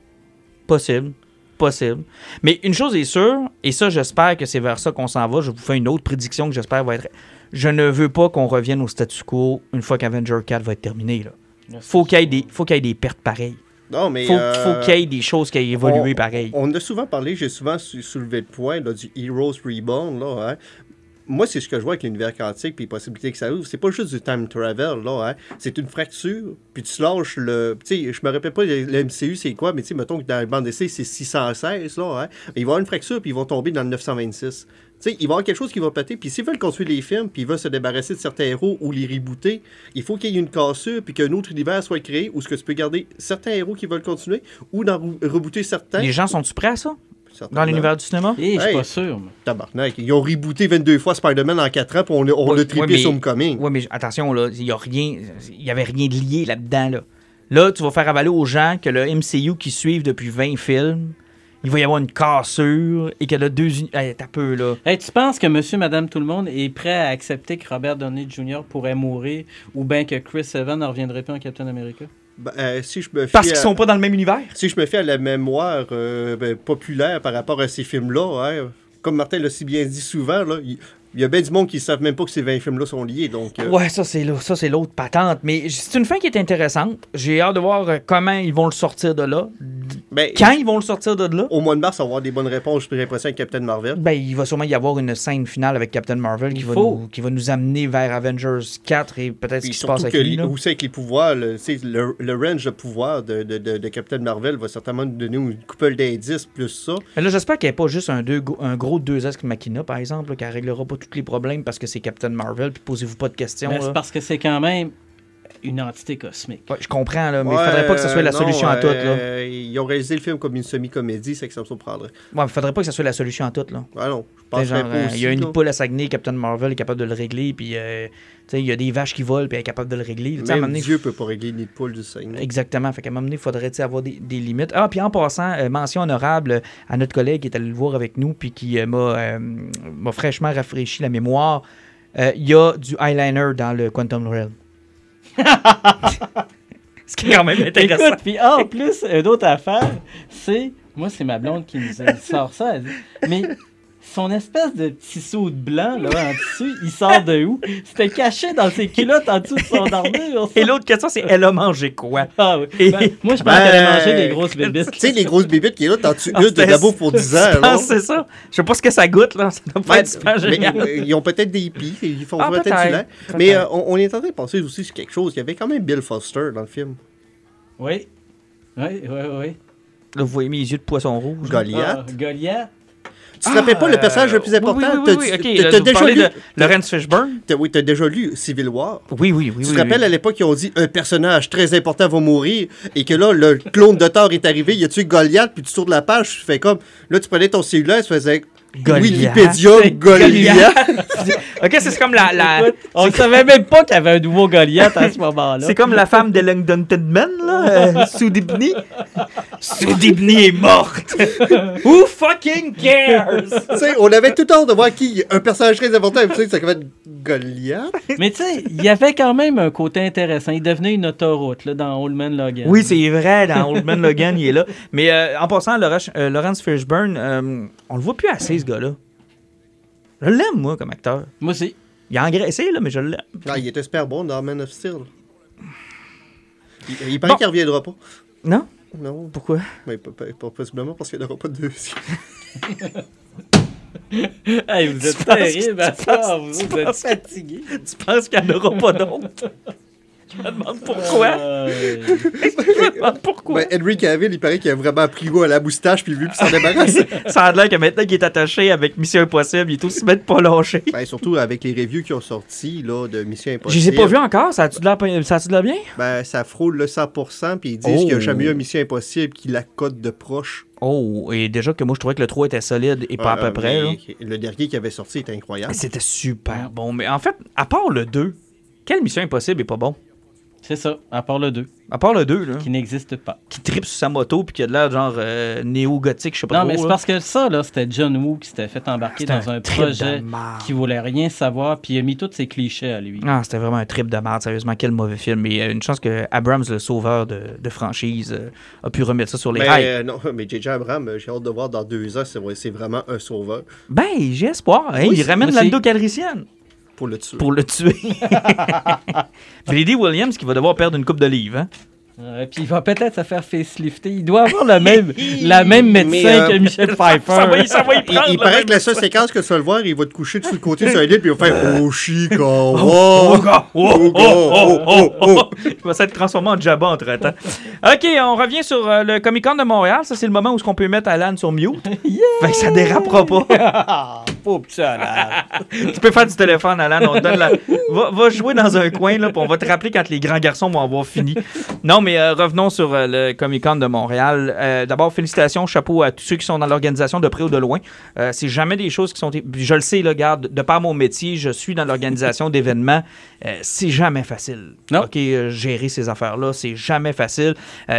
Possible. Possible. Mais une chose est sûre, et ça, j'espère que c'est vers ça qu'on s'en va. Je vous fais une autre prédiction que j'espère va être. Je ne veux pas qu'on revienne au statu quo une fois qu'Avenger 4 va être terminé. Là. Faut qu'il y ait des, faut qu'il y ait des pertes pareilles. Non, mais. Faut, euh, faut qu'il y ait des choses qui aient évolué pareil. On a souvent parlé, j'ai souvent sou- soulevé le point là, du Heroes Reborn. Là, hein. Moi, c'est ce que je vois avec l'univers quantique puis les possibilités que ça ouvre. C'est pas juste du time travel, là. Hein. C'est une fracture, puis tu lâches le. Tu sais, je me rappelle pas le, MCU, c'est quoi, mais tu sais, mettons que dans le bande d'essai, c'est 616, là. Hein. Il va y avoir une fracture, puis ils vont tomber dans le 926. Tu sais, il va y avoir quelque chose qui va péter, puis s'ils veulent construire les films, puis ils veulent se débarrasser de certains héros ou les rebooter, il faut qu'il y ait une cassure, puis qu'un autre univers soit créé, où ce que tu peux garder certains héros qui veulent continuer, ou d'en re- rebooter certains. Les gens sont-tu prêts à ça? Dans l'univers du cinéma? Eh, je suis Hey. pas sûr. Tabarnak. Ils ont rebooté 22 fois Spider-Man en 4 ans, puis on, on Ouais, a trippé ouais, mais- sur Homecoming. Oui, mais attention, là, il n'y a rien. Il y avait rien de lié là-dedans. Là. là, tu vas faire avaler aux gens que le MCU qui suivent depuis 20 films, il va y avoir une cassure et que le deux. Hey, t'as peu, là. Hey, tu penses que monsieur, madame, tout le monde est prêt à accepter que Robert Downey Jr. pourrait mourir ou bien que Chris Evans ne reviendrait plus en Captain America? Ben, euh, si je me fie Parce qu'ils sont pas dans le même univers? Si je me fie à la mémoire euh, ben, populaire par rapport à ces films-là, hein, comme Martin l'a si bien dit souvent, là, il il y a bien du monde qui ne savent même pas que ces 20 films-là sont liés. Donc, euh, Ouais, ça c'est là- ça c'est l'autre patente. Mais c'est une fin qui est intéressante. J'ai hâte de voir comment ils vont le sortir de là. Ben, Quand ils vont le sortir de là. Au mois de mars, on va avoir des bonnes réponses, j'ai l'impression, avec Captain Marvel. Ben, il va sûrement y avoir une scène finale avec Captain Marvel qui, va nous, qui va nous amener vers Avengers 4 et peut-être ce qui se passe avec que lui. là. aussi avec les pouvoirs, le, le, le range de pouvoir de, de, de, de Captain Marvel va certainement nous donner une couple d'indices plus ça. Mais là, j'espère qu'il n'y a pas juste un, deux, un gros 2S Machina, par exemple, là, qui ne réglera pas tous les problèmes parce que c'est Captain Marvel, puis posez-vous pas de questions. Mais c'est parce que c'est quand même. Une entité cosmique. Ouais, je comprends, là, mais il faudrait pas que ce soit la Ouais, solution non, à tout. Là. euh, ils ont réalisé le film comme une semi-comédie, c'est que ça me surprendrait. Ouais, il faudrait pas que ce soit la solution à tout. Là. Ah non, je penserais genre, pas euh, aussi. il y a une là. poule à Saguenay, Captain Marvel est capable de le régler, puis euh, il y a des vaches qui volent, puis elle est capable de le régler. T'sais, à un moment Même donné, Dieu peut pas régler ni de poule du Seigneur. Exactement. Fait qu'à un moment donné, il faudrait avoir des, des limites. Ah, puis en passant, euh, mention honorable à notre collègue qui est allé le voir avec nous, puis qui euh, m'a euh, fraîchement rafraîchi la mémoire. Euh, Il y a du eyeliner dans le Quantum Realm. Ce qui est quand même intéressant. Écoute, puis en plus, une autre affaire, c'est. Moi, c'est ma blonde qui nous sort ça. Elle dit, mais son espèce de petit saut de blanc, là, en dessus, il sort de où? C'était caché dans ses culottes en dessous de son armure. ça. Et l'autre question, c'est elle a mangé quoi? Ah oui. Et- Ben, moi, je pense Ben, qu'elle a mangé des grosses bébites. Tu sais, les grosses bébites qui est là, t'en tues Ah, une de c'était- la bouffe pour 10 ans. Je là. pense que c'est ça. Je sais pas ce que ça goûte, là. Ça doit pas Ouais, être super mais, génial. euh, ils ont peut-être des hippies, ils font Ah, peut-être peut-être, du lait. peut-être. Mais euh, on, on est en train de penser aussi sur quelque chose. Il y avait quand même Bill Foster dans le film. Oui. Oui, oui, oui. Là, vous voyez mes yeux de poisson rouge. là. Goliath. Ah, Goliath. Tu te rappelles pas le personnage le plus Euh, important? Oui, oui, T'as- oui, oui, déjà lu- de Lawrence Fishburne? t'as- Oui, t'as déjà lu Civil War? Oui, oui, oui. Tu oui, te rappelles oui. à l'époque, ils ont dit un personnage très important va mourir et que là, le clone de Thor est arrivé, il a tué Goliath, puis tu tournes la page, tu fais comme. Là, tu prenais ton cellulaire, tu faisais Goliath. Wikipédia Goliath. ok, c'est comme la, la- Écoute, on ne savait même pas qu'il y avait un nouveau Goliath à ce moment-là. c'est comme la femme de Langdon Tedman, là, euh, Soudibni. Soudibni est morte. Who fucking cares? tu sais, on avait tout hâte de voir qui, un personnage très important, tu sais, ça va être Goliath. Mais tu sais, il y avait quand même un côté intéressant. Il devenait une autoroute là, dans Old Man Logan. Oui, c'est vrai, dans Old Man Logan, il est là. Mais euh, en passant, Laurence, euh, Lawrence Fishburne, euh, on le voit plus assez, ce gars-là. Je l'aime, moi, comme acteur. Moi aussi. Il a engraissé, là, mais je l'aime. Ah, il était super bon dans Man of Steel. Il, il paraît Bon. qu'il reviendra pas. Non? Non, Pourquoi? mais pas, pas- pas possiblement parce qu'il n'y aura pas de deuxième. Hey, vous êtes terrible à ça. Vous, vous êtes fatigués. Tu penses qu'il n'y en aura pas d'autres? Je me demande pourquoi. Euh, Je me demande pourquoi. Ben, Henry Cavill, il paraît qu'il a vraiment pris goût à la moustache, puis lui, puis s'en débarrasse. Ça a l'air que maintenant qu'il est attaché avec Mission Impossible, il est aussi bien de pas lâcher. ben, surtout avec les reviews qui ont sorti là, de Mission Je Impossible. les ai pas vus encore. Ça a-tu de de l'air bien? Ben, ça frôle le 100%, puis ils disent Oh. qu'il n'y a jamais eu un Mission Impossible qui la cote de proche. Oh, et déjà que moi, je trouvais que le 3 était solide et pas à Euh, peu près. là. mais Le dernier qui avait sorti était incroyable. C'était super bon. Mais en fait, à part le 2, quelle Mission Impossible est pas bon? C'est ça, à part le 2, À part le 2, là, qui n'existe pas. qui tripe sur sa moto puis qui a de l'air genre euh, néo-gothique, je sais pas Non, trop. mais c'est parce que ça, là, c'était John Woo qui s'était fait embarquer dans un, projet qui voulait rien savoir, puis il a mis tous ses clichés à lui. Ah, c'était vraiment un trip de merde, sérieusement. Quel mauvais film. Mais euh, une chance que Abrams, le sauveur de, de franchise, euh, a pu remettre ça sur les rails. euh, non, mais J.J. Abrams, j'ai hâte de voir dans deux ans, c'est vrai, c'est vraiment un sauveur Ben, j'ai espoir. Hein, Oui, il ramène moi aussi. Pour le tuer. pour le tuer. Brady Williams qui va devoir perdre une coupe de livres. Hein? Euh, puis il va peut-être se faire facelifter. Il doit avoir le même, la même médecin euh, que Michel Pfeiffer. Ça va, y- ça va y Il, prendre. il là, paraît que la seule séquence que tu vas le voir, il va te coucher dessus le côté sur un lit, puis il va faire Oh, Chico, Oh, oh. Oh, oh, oh, oh, oh, oh, oh. Il va s'être transformé en Jabba entre temps. OK, on revient sur euh, le Comic Con de Montréal. Ça, c'est le moment où on peut mettre Alan sur mute. Fait que ça dérapera pas. Ah, pauvre petit Alan. tu peux faire du téléphone, Alan. On te donne la... va, va jouer dans un coin, là, puis on va te rappeler quand les grands garçons vont avoir fini. Non, mais euh, revenons sur euh, le Comic Con de Montréal. Euh, D'abord, félicitations, chapeau à tous ceux qui sont dans l'organisation de près ou de loin. C'est jamais des choses qui sont. Je le sais, là, garde, de par mon métier, je suis dans l'organisation d'événements. C'est jamais facile. Non. OK, gérer ces affaires-là, c'est jamais facile.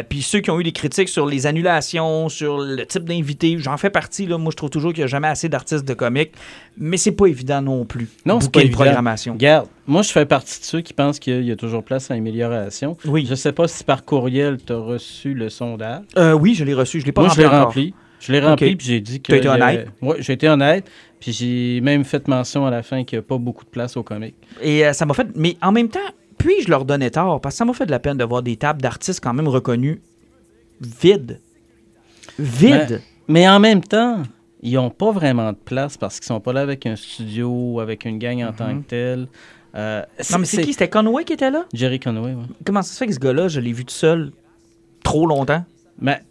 Puis ceux qui ont eu des critiques sur les annulations, sur le type d'invités, j'en fais partie. Là. Moi, je trouve toujours qu'il n'y a jamais assez d'artistes de comics, mais c'est pas évident non plus. Non, c'est pas une programmation. Regarde, moi, je fais partie de ceux qui pensent qu'il y a toujours place à amélioration. Oui. Je sais pas si par courriel, tu as reçu le sondage. Euh, oui, je l'ai reçu. Je l'ai pas Moi, je rempli l'ai encore. rempli. Je l'ai rempli, puis j'ai dit que. T'as été honnête? Ouais, j'ai été honnête. Puis j'ai même fait mention à la fin qu'il n'y a pas beaucoup de place au comic. Et euh, ça m'a fait. Mais en même temps, puis-je leur donnais tort? Parce que ça m'a fait de la peine de voir des tables d'artistes quand même reconnus vides. Vides. Mais en même temps, ils n'ont pas vraiment de place parce qu'ils sont pas là avec un studio, avec une gang en tant que telle. Euh, non, mais c'est qui? C'était Conway qui était là? Jerry Conway, ouais. Comment ça se fait que ce gars-là, je l'ai vu tout seul trop longtemps? Mais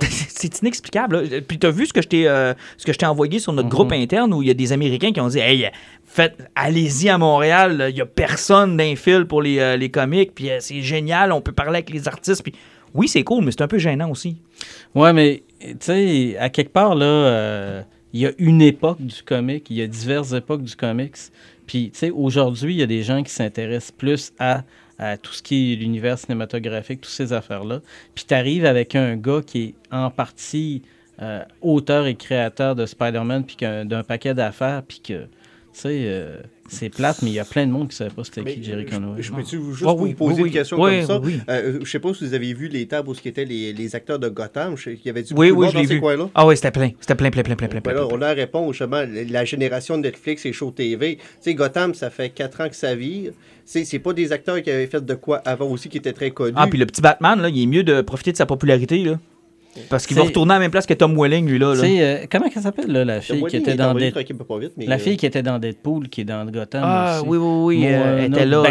c'est inexplicable. là. Puis t'as vu ce que je t'ai euh, ce que je t'ai envoyé sur notre groupe interne où il y a des Américains qui ont dit Hey, faites, allez-y à Montréal, il y a personne d'un fil pour les, euh, les comiques, puis euh, c'est génial, on peut parler avec les artistes. Puis oui, c'est cool, mais c'est un peu gênant aussi. Ouais, mais tu sais, à quelque part, là, euh, il y a une époque du comic, il y a diverses époques du comics. Puis, tu sais, aujourd'hui, il y a des gens qui s'intéressent plus à, tout ce qui est l'univers cinématographique, toutes ces affaires-là. Puis, tu arrives avec un gars qui est en partie euh, auteur et créateur de Spider-Man, puis d'un paquet d'affaires, puis que, tu sais, euh, c'est plate, mais il y a plein de monde qui ne savait pas c'était qui Jerry je- Conway. Je, peux-tu vous- juste Ah vous poser oui, oui. une question Oui, comme ça? oui. Euh, je sais pas si vous avez vu les tables où ce qui étaient les, les acteurs de Gotham. Qu'il y avait du Oui, oui, monde je dans ces vu. coins-là? Ah oui, c'était plein. C'était plein, plein, plein, plein, plein. Ben plein, là, plein. on a répond justement la génération de Netflix et Show TV. Tu sais, Gotham, ça fait 4 ans que ça vire. C'est c'est pas des acteurs qui avaient fait de quoi avant aussi qui étaient très connus. Ah, puis le petit Batman, là, il est mieux de profiter de sa popularité, là. Parce qu'il va retourner à la même place que Tom Welling, lui, là. Euh, comment elle s'appelle, là, la Le fille qui Welling était dans Dead- vite, mais, La euh, fille qui était dans Deadpool, qui est dans Gotham Ah, aussi. oui, oui, oui, Moi, euh, elle était là.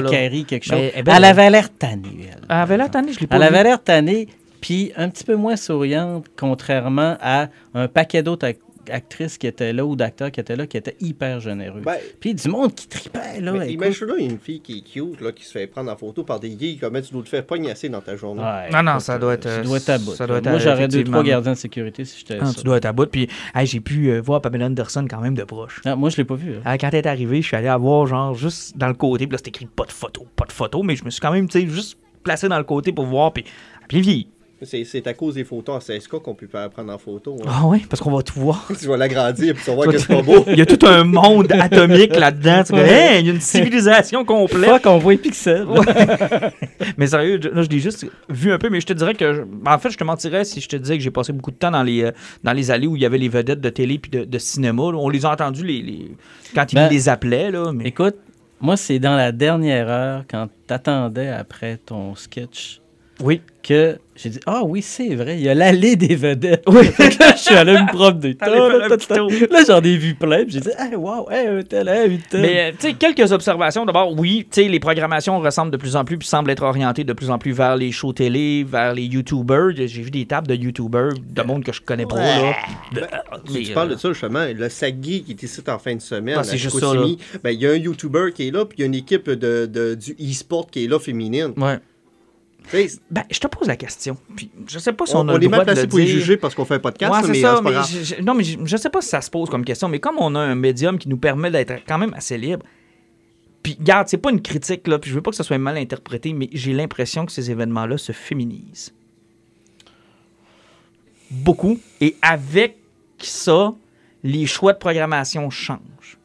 quelque chose. Mais elle avait l'air tannée, elle. Elle avait l'air tannée, je l'ai pas Elle avait l'air tannée, puis un petit peu moins souriante, contrairement à un paquet d'autres actrices qui étaient là ou d'acteurs qui étaient là, qui étaient hyper généreux. Ben, puis du monde qui tripait, là. mais écoute. imagine-là une fille qui est cute, là, qui se fait prendre en photo par des gays. Comment tu dois te faire pognasser dans ta journée? Ouais, Non, non, ça doit être, Tu euh, dois être à bout. ça doit être, Moi, euh, j'aurais deux, trois gardiens de sécurité si j'étais Ah, ça. tu dois être à bout. Puis, hey, j'ai pu euh, voir Pamela Anderson quand même de proche. Ah, moi, je l'ai pas vu. hein. Ah, quand elle est arrivée, je suis allé la voir, genre, juste dans le côté. Puis là, c'était écrit pas de photo, pas de photo. Mais je me suis quand même, tu sais, juste placé dans le côté pour voir. Puis, puis vieilli. C'est à cause des photos en 16K qu'on peut pas prendre en photo. hein. Ah ouais, parce qu'on va tout voir. tu vas l'agrandir puis tu vas voir que c'est pas beau. Il y a tout un monde atomique là-dedans. Tu Hey, il y a une civilisation complète. Fuck, on voit les pixels. Mais sérieux, je- là, je l'ai juste vu un peu, mais je te dirais que. je- ben, En fait, je te mentirais si je te disais que j'ai passé beaucoup de temps dans les, euh, dans les allées où il y avait les vedettes de télé puis de, de cinéma. là. On les a entendus les, les- quand ils Ben, les appelaient. Là, mais... Écoute, moi, c'est dans la dernière heure, quand t'attendais après ton sketch, Oui. que j'ai dit Ah oui, c'est vrai, il y a l'allée des vedettes. Oui. là, je suis allé me promener. Là, j'en ai vu plein. Puis j'ai dit Hey, wow, hey, un tel, hey, un tel. Mais, euh, tu sais, quelques observations. D'abord, oui, tu sais, les programmations ressemblent de plus en plus puis semblent être orientées de plus en plus vers les shows télé, vers les YouTubers. J'ai vu des tables de YouTubers, de monde que je connais pas, là. De- Tu, mais, tu parles euh, de ça justement, le Sagui qui est ici en fin de semaine. Ah, c'est juste Chicoutimi, ben, Il y a un YouTuber qui est là, puis il y a une équipe de, de- du e-sport qui est là féminine. Ouais. Ben, je te pose la question. Puis, je sais pas si on, on, a on le est droit de le pour dire. juger parce qu'on fait un podcast, Ouais, c'est mais ça, euh, mais je- non, mais je, je sais pas si ça se pose comme question, mais comme on a un médium qui nous permet d'être quand même assez libre, puis garde, c'est pas une critique, là, puis je veux pas que ça soit mal interprété, mais j'ai l'impression que ces événements-là se féminisent. Beaucoup. Et avec ça, les choix de programmation changent.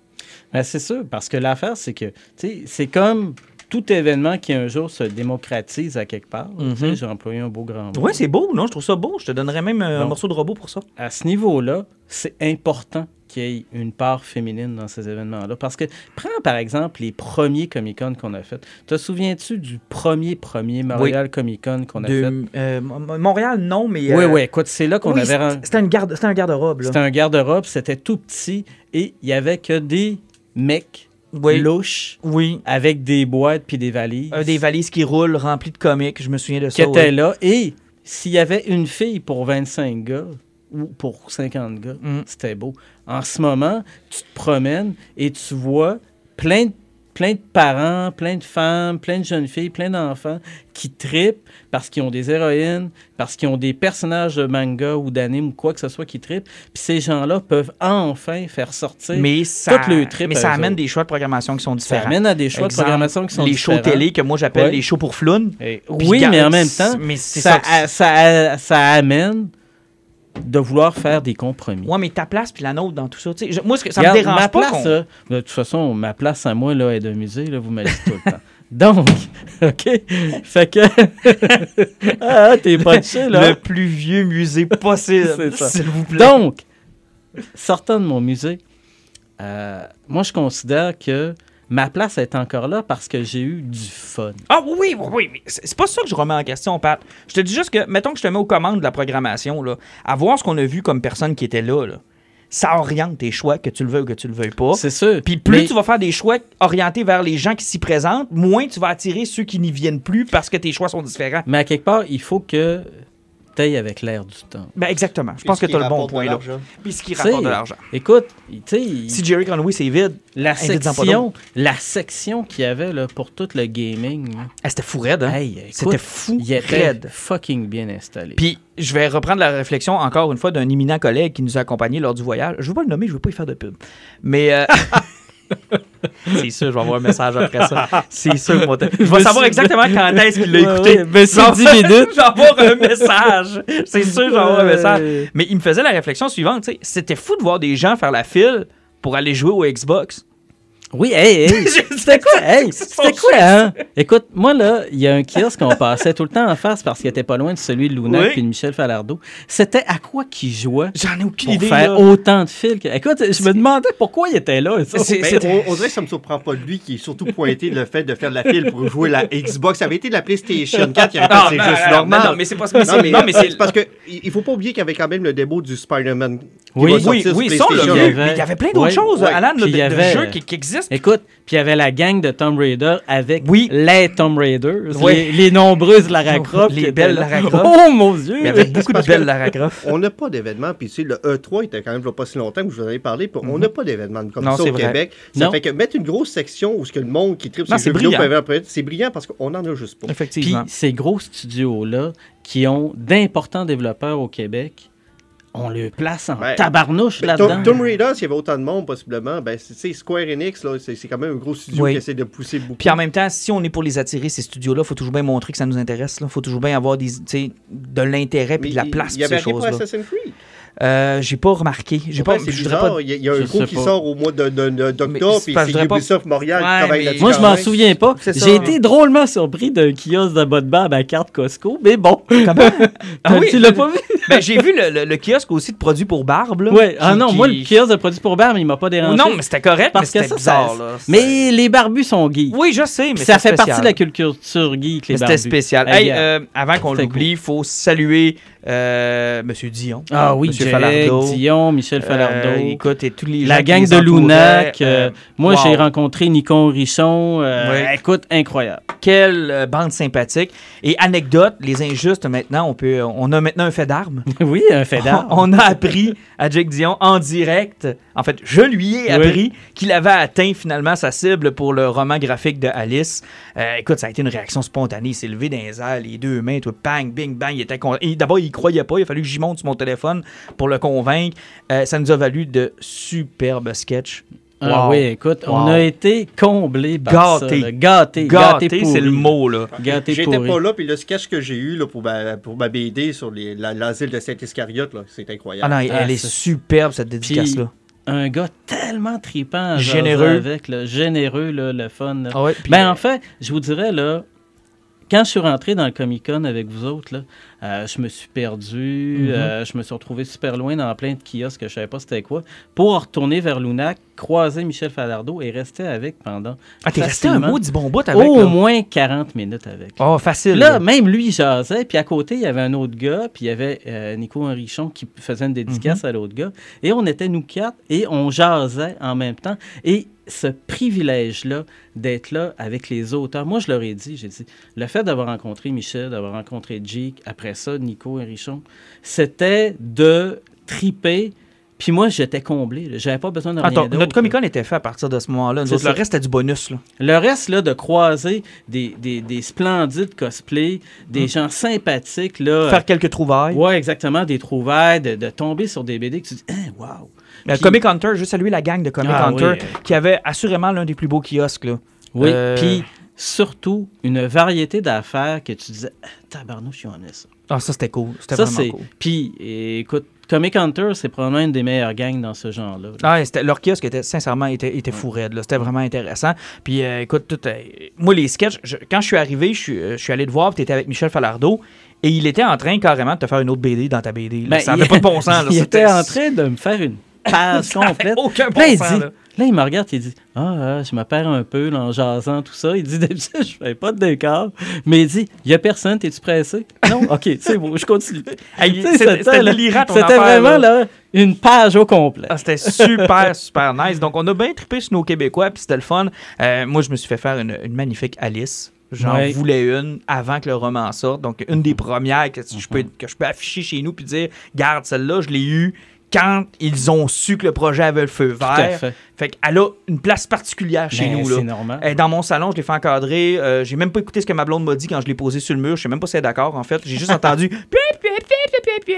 Ben, c'est sûr, parce que l'affaire, c'est que, tu sais, c'est comme tout événement qui un jour se démocratise à quelque part. Tu sais, Mhm. J'ai employé un beau grand mot. Ouais, c'est beau, non? Je trouve ça beau. Je te donnerais même euh, un morceau de robot pour ça. à ce niveau-là, c'est important qu'il y ait une part féminine dans ces événements-là. Parce que, prends par exemple les premiers Comic-Con qu'on a fait. Te souviens-tu du premier, premier Montréal Comic-Con qu'on a fait? Euh, Mo- Montréal, non, mais. Oui, euh, oui, écoute, c'est là qu'on oui, avait... un- C'était une garde, c'était un garde-robe, là. C'était un garde-robe, c'était tout petit et il y avait que des mecs Oui. louches Oui. avec des boîtes puis des valises Euh, des valises qui roulent remplies de comics, je me souviens de qui ça. étaient ouais. là. Et s'il y avait une fille pour 25 gars ou pour 50 gars, Mm. c'était beau. En ce moment, tu te promènes et tu vois plein de, plein de parents, plein de femmes, plein de jeunes filles, plein d'enfants qui tripent parce qu'ils ont des héroïnes, parce qu'ils ont des personnages de manga ou d'anime ou quoi que ce soit qui tripent. Puis ces gens-là peuvent enfin faire sortir Mais ça, Toutes les tripes mais ça amène autres. des choix de programmation qui sont Ça différents. amène à des choix Exemple, de programmation qui sont Les shows différents. télé que moi j'appelle Ouais. les shows pour floune. Et- Puis oui, mais en même temps, mais ça, ça. ça, ça amène de vouloir faire des compromis. Ouais, mais ta place puis la nôtre dans tout ça. je- moi, ce que- ça Regarde, me dérange ma pas. place, là, de toute façon, ma place à moi là, est d'un musée, là, vous me dites tout le temps. Donc, OK? Fait que. ah, t'es punché, là. Le plus vieux musée possible. S'il vous plaît. Donc, sortant de mon musée, euh, moi, je considère que ma place est encore là parce que j'ai eu du fun. Ah oui, oui, oui, mais c'est pas ça que je remets en question, Pat. Je te dis juste que, mettons que je te mets aux commandes de la programmation, là, à voir ce qu'on a vu comme personne qui était là, là, ça oriente tes choix, que tu le veuilles ou que tu le veuilles pas. C'est sûr. Puis plus Mais- tu vas faire des choix orientés vers les gens qui s'y présentent, moins tu vas attirer ceux qui n'y viennent plus parce que tes choix sont différents. Mais à quelque part, il faut que avec l'air du temps. Ben exactement. Je pense que tu as le bon point là. Puis ce qui rapporte de l'argent. Écoute, tu sais, Si Jerry Conway c'est vide, la section, la section qu'il y avait là, pour tout le gaming, ah, c'était fou raide. Hein? hey, C'était fou il était raide. fucking bien installé. Puis je vais reprendre la réflexion encore une fois d'un éminent collègue qui nous a accompagnés lors du voyage. Je ne veux pas le nommer, je ne veux pas y faire de pub. Mais euh, c'est sûr, je vais avoir un message après ça. C'est sûr Je vais savoir exactement quand est-ce qu'il l'a écouté. ben, c'est Je vais 10 avoir- minutes. Je vais avoir un message. C'est sûr, je vais avoir un message. Mais il me faisait la réflexion suivante. tu sais, C'était fou de voir des gens faire la file pour aller jouer au Xbox. Oui, hey, hey. C'était quoi? Hey, c'était quoi, hein? Écoute, moi, là, il y a un kiosque qu'on passait tout le temps en face parce qu'il était pas loin de celui de Luna Oui. et de Michel Falardeau. C'était à quoi qu'il jouait J'en ai aucune pour idée. faire là. autant de fils. que- Écoute, je me demandais pourquoi il était là. ça. Ben, on, on dirait que ça me surprend pas de lui qui est surtout pointé le fait de faire de la file pour jouer la Xbox. Ça avait été la PlayStation 4, il aurait Ah, fait, c'est non, juste non, normal. non, non, mais c'est pas ce que Non, c'est. mais, Non, mais c'est. parce que il faut pas oublier qu'il y avait quand même le démo du Spider-Man. qui Oui, va Oui, oui, ça, on l'a PlayStation. vu. Il y avait- Mais il y avait plein d'autres choses. Alan, de, de avait- jeux qui, qui Écoute, puis il y avait la gang de Tomb Raider avec Oui. les Tomb Raiders, Oui. les, les nombreuses Lara Croft. Les belles. Lara Croft. Oh mon Dieu! Il y avait beaucoup de belles Lara Croft. On n'a pas d'événement, puis tu sais, le E3 était quand même pas si longtemps que je vous en avais parlé, puis on n'a pas d'événement comme Non, ça c'est au vrai. Québec. Ça Non. fait que mettre une grosse section où ce que le monde qui tripe Non, sur c'est les c'est brillant parce qu'on en a juste pas. Puis Effectivement. ces gros studios-là, qui ont d'importants développeurs au Québec, on le place en Ouais. tabarnouche là-dedans. Tomb Raider, s'il y avait autant de monde, possiblement, ben, c'est- Square Enix, c'est quand même un gros studio Oui. qui essaie de pousser beaucoup. Puis en même temps, si on est pour les attirer, ces studios-là, il faut toujours bien montrer que ça nous intéresse. Il faut toujours bien avoir des, de l'intérêt puis de la place Il y pour avait ces rien pour. Assassin's Creed. Euh, j'ai pas remarqué. J'ai pas, c'est je voudrais bizarre. pas. Il y a, il y a un sais qui pas. sort au mois d'octobre, puis c'est voudrais pas- Ubisoft Montréal Ouais, qui travaille mais- là-dessus. Moi, je m'en souviens pas. J'ai été drôlement surpris d'un kiosque de bas de barbe à carte Costco, mais bon. Comment? Ah oui, tu l'as pas vu? Ben, j'ai vu le, le- le kiosque aussi de produits pour barbe. Là, Ouais. Ah non, qui- moi, le kiosque de produits pour barbe, il m'a pas dérangé. Non, mais c'était correct, parce mais que c'était ça, bizarre. ça- là. Mais les barbus sont geeks. Oui, je sais, mais ça c'était fait partie spécial. de la culture geek, les barbus. C'était spécial. Euh, euh, avant qu'on c'était l'oublie, il faut saluer euh, Monsieur Dion. Ah oui, Monsieur Jack, Falardeau. Dion, Michel Falardeau. Euh, écoute, et tous les la gang de Lunac. euh, euh, moi, wow. j'ai rencontré Nicon Richon. euh, Ouais. Écoute, incroyable. Quelle bande sympathique. Et anecdote, les injustes, maintenant, on, peut, on a maintenant un fait d'armes. oui, un fait d'art. On a appris à Jake Dion en direct, en fait, je lui ai Oui. appris qu'il avait atteint finalement sa cible pour le roman graphique de Alice. Écoute, ça a été une réaction spontanée. Il s'est levé dans les airs, les deux mains, tout, bang, bing, bang. Il était D'abord, il croyait pas. Il a fallu que j'y monte sur mon téléphone pour le convaincre. Euh, ça nous a valu de superbes sketchs. Ah oui, écoute, on a été comblés par Gâtés. ça. là. Gâtés. Gâté, pourri. c'est le mot, là. Gâtés J'étais pas là, puis le sketch que j'ai eu là, pour, ma, pour ma BD sur la- l'asile de Saint-Iscariote, là, c'est Ah incroyable. non, Ah, elle est c'est- superbe, cette dédicace-là. Un gars tellement tripant, Généreux. avec, là, généreux, là, le fun. là. Ah ouais, Ben, euh, en fait, je vous dirais, là, quand je suis rentré dans le Comic Con avec vous autres, là, euh, je me suis perdu, Mhm. euh, je me suis retrouvé super loin dans plein de kiosques que je savais pas c'était quoi, pour retourner vers Lunac, croiser Michel Falardeau et rester avec pendant Ah, t'es resté un mot du bon bout avec. au là? moins 40 minutes avec. Oh, facile. Là, là. même lui, il jasait, puis à côté, il y avait un autre gars, puis il y avait euh, Nico Henrichon qui faisait une dédicace à l'autre gars. Et on était nous quatre, et on jasait en même temps. Et ce privilège-là d'être là avec les auteurs, moi, je leur ai dit, j'ai dit, le fait d'avoir rencontré Michel, d'avoir rencontré Jake, après ça, Nico Henrichon, c'était de triper. Puis moi, j'étais comblé. J'avais pas besoin de rien Attends, d'autre, notre. Comic Con était fait à partir de ce moment-là. Le reste, c'était du bonus. Là. Le reste, là, de croiser des, des, des splendides cosplays, des gens sympathiques, là. Mm. Faire quelques trouvailles. Ouais, exactement, des trouvailles, de, de tomber sur des BD que tu dis, hein, wow. Puis- Comic Hunter, juste saluer la gang de Comic Ah, Hunter oui. qui avait assurément l'un des plus beaux kiosques. Là. Oui, Euh, puis surtout, une variété d'affaires que tu disais, ah, tabarnouche, ils ça. Ah, ça, c'était cool. C'était Ça, vraiment cool. Puis, écoute, Comic Hunter, c'est probablement une des meilleures gangs dans ce genre-là. là. Ah, c'était- leur kiosque était sincèrement était, était fou raide. C'était vraiment intéressant. Puis euh, écoute, tout, euh, moi les sketchs, je- quand je suis arrivé, je suis, euh, je suis allé te voir, tu étais avec Michel Falardeau et il était en train carrément de te faire une autre BD dans ta BD. là. Ben, ça n'avait pas de bon sens. là. il était en train de me faire une page complète. aucun bon Là, il sens. dit, là. là, il me regarde, il dit Ah, ah, je me perds un peu là, en jasant, tout ça. Il dit D'habitude, je fais pas de décor. Mais il dit Il y a personne, t'es-tu pressé Non, ok, c'est bon, je continue. Hey, c'était- vraiment là. là, une page au complet. Ah, c'était super, super nice. Donc, on a bien trippé sur nos Québécois, puis c'était le fun. Euh, moi, je me suis fait faire une, une magnifique Alice. J'en Ouais. voulais une avant que le roman sorte. Donc, une des premières que, je, peux, que je peux afficher chez nous puis dire Garde, celle-là, je l'ai eue quand ils ont su que le projet avait le feu Tout à vert. fait. Fait qu'elle a une place particulière chez Ben, nous. C'est normal. Dans mon salon, je l'ai fait encadrer. Euh, j'ai même pas écouté ce que ma blonde m'a dit quand je l'ai posé sur le mur. Je sais même pas si elle est d'accord, en fait. J'ai juste entendu.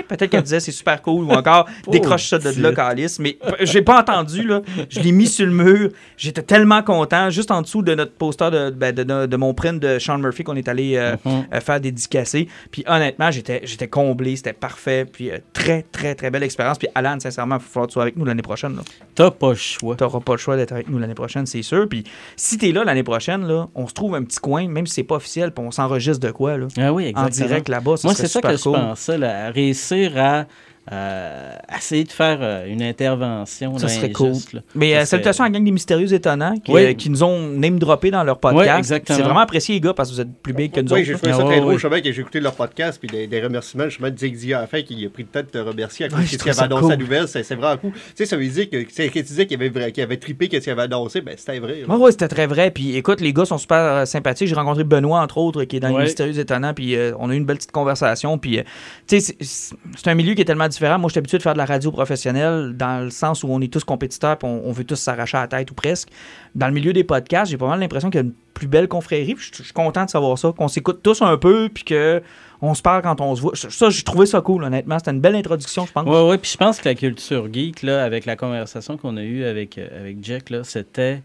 Peut-être qu'elle disait c'est super cool ou encore décroche ça de là, calice. Mais j'ai pas entendu, là. Je l'ai mis sur le mur. J'étais tellement content. Juste en dessous de notre poster de, ben, de, de- de mon print de Sean Murphy qu'on est allé euh, Mhm. euh, faire dédicacer. Puis honnêtement, j'étais comblé. C'était parfait. Puis euh, très, très, très belle expérience. Puis Alan, sincèrement, il va falloir que tu sois avec nous l'année prochaine. T'as pas le choix. T'auras pas le choix d'être avec nous l'année prochaine, c'est sûr. Puis si t'es là l'année prochaine, là, on se trouve un petit coin, même si c'est pas officiel, puis on s'enregistre de quoi, là. Ah oui, En exactement. direct là-bas, Moi, c'est ça que je pensais, là, réussir à euh, essayer de faire euh, une intervention. Ça là, serait cool. là. Mais Ça euh, serait- salutations à la gang des Mystérieux Étonnants qui, Oui. euh, qui nous ont name droppé dans leur Oui, podcast. exactement. c'est vraiment apprécié, les gars, parce que vous êtes plus big que nous Oui, autres. j'ai là. trouvé ça Ah, très drôle, que j'ai écouté leur podcast, puis des, des remerciements, justement, de Dick Dia à la fin, qui a pris le temps de te remercier à cause ce qu'il avait annoncé cool. la nouvelle. C'est c'est vraiment cool. Tu sais, ça veut dire que, tu disais qu'il avait, vra- qu'il avait trippé qu'est-ce qu'il avait annoncé, ben c'était vrai. là. Ouais, c'était très vrai. Puis écoute, les gars sont super euh, sympathiques. J'ai rencontré Benoît, entre autres, qui est dans les. Mystérieux Étonnants. Puis euh, on a eu une belle petite conversation. Puis, euh, tu sais, c'est- c'est un milieu qui est tellement différent. Moi, je suis habitué de faire de la radio professionnelle dans le sens où on est tous compétiteurs puis on, on veut tous s'arracher à la tête ou presque. Dans le milieu des podcasts, j'ai pas mal l'impression qu'il y a une plus belle confrérie. Je suis content de savoir ça, qu'on s'écoute tous un peu puis que on se parle quand on se voit. Ça, j'ai trouvé ça cool, honnêtement. C'était une belle introduction, je pense. Oui, oui, puis je pense que la culture geek, là, avec la conversation qu'on a eue avec, euh, avec Jack, là, c'était,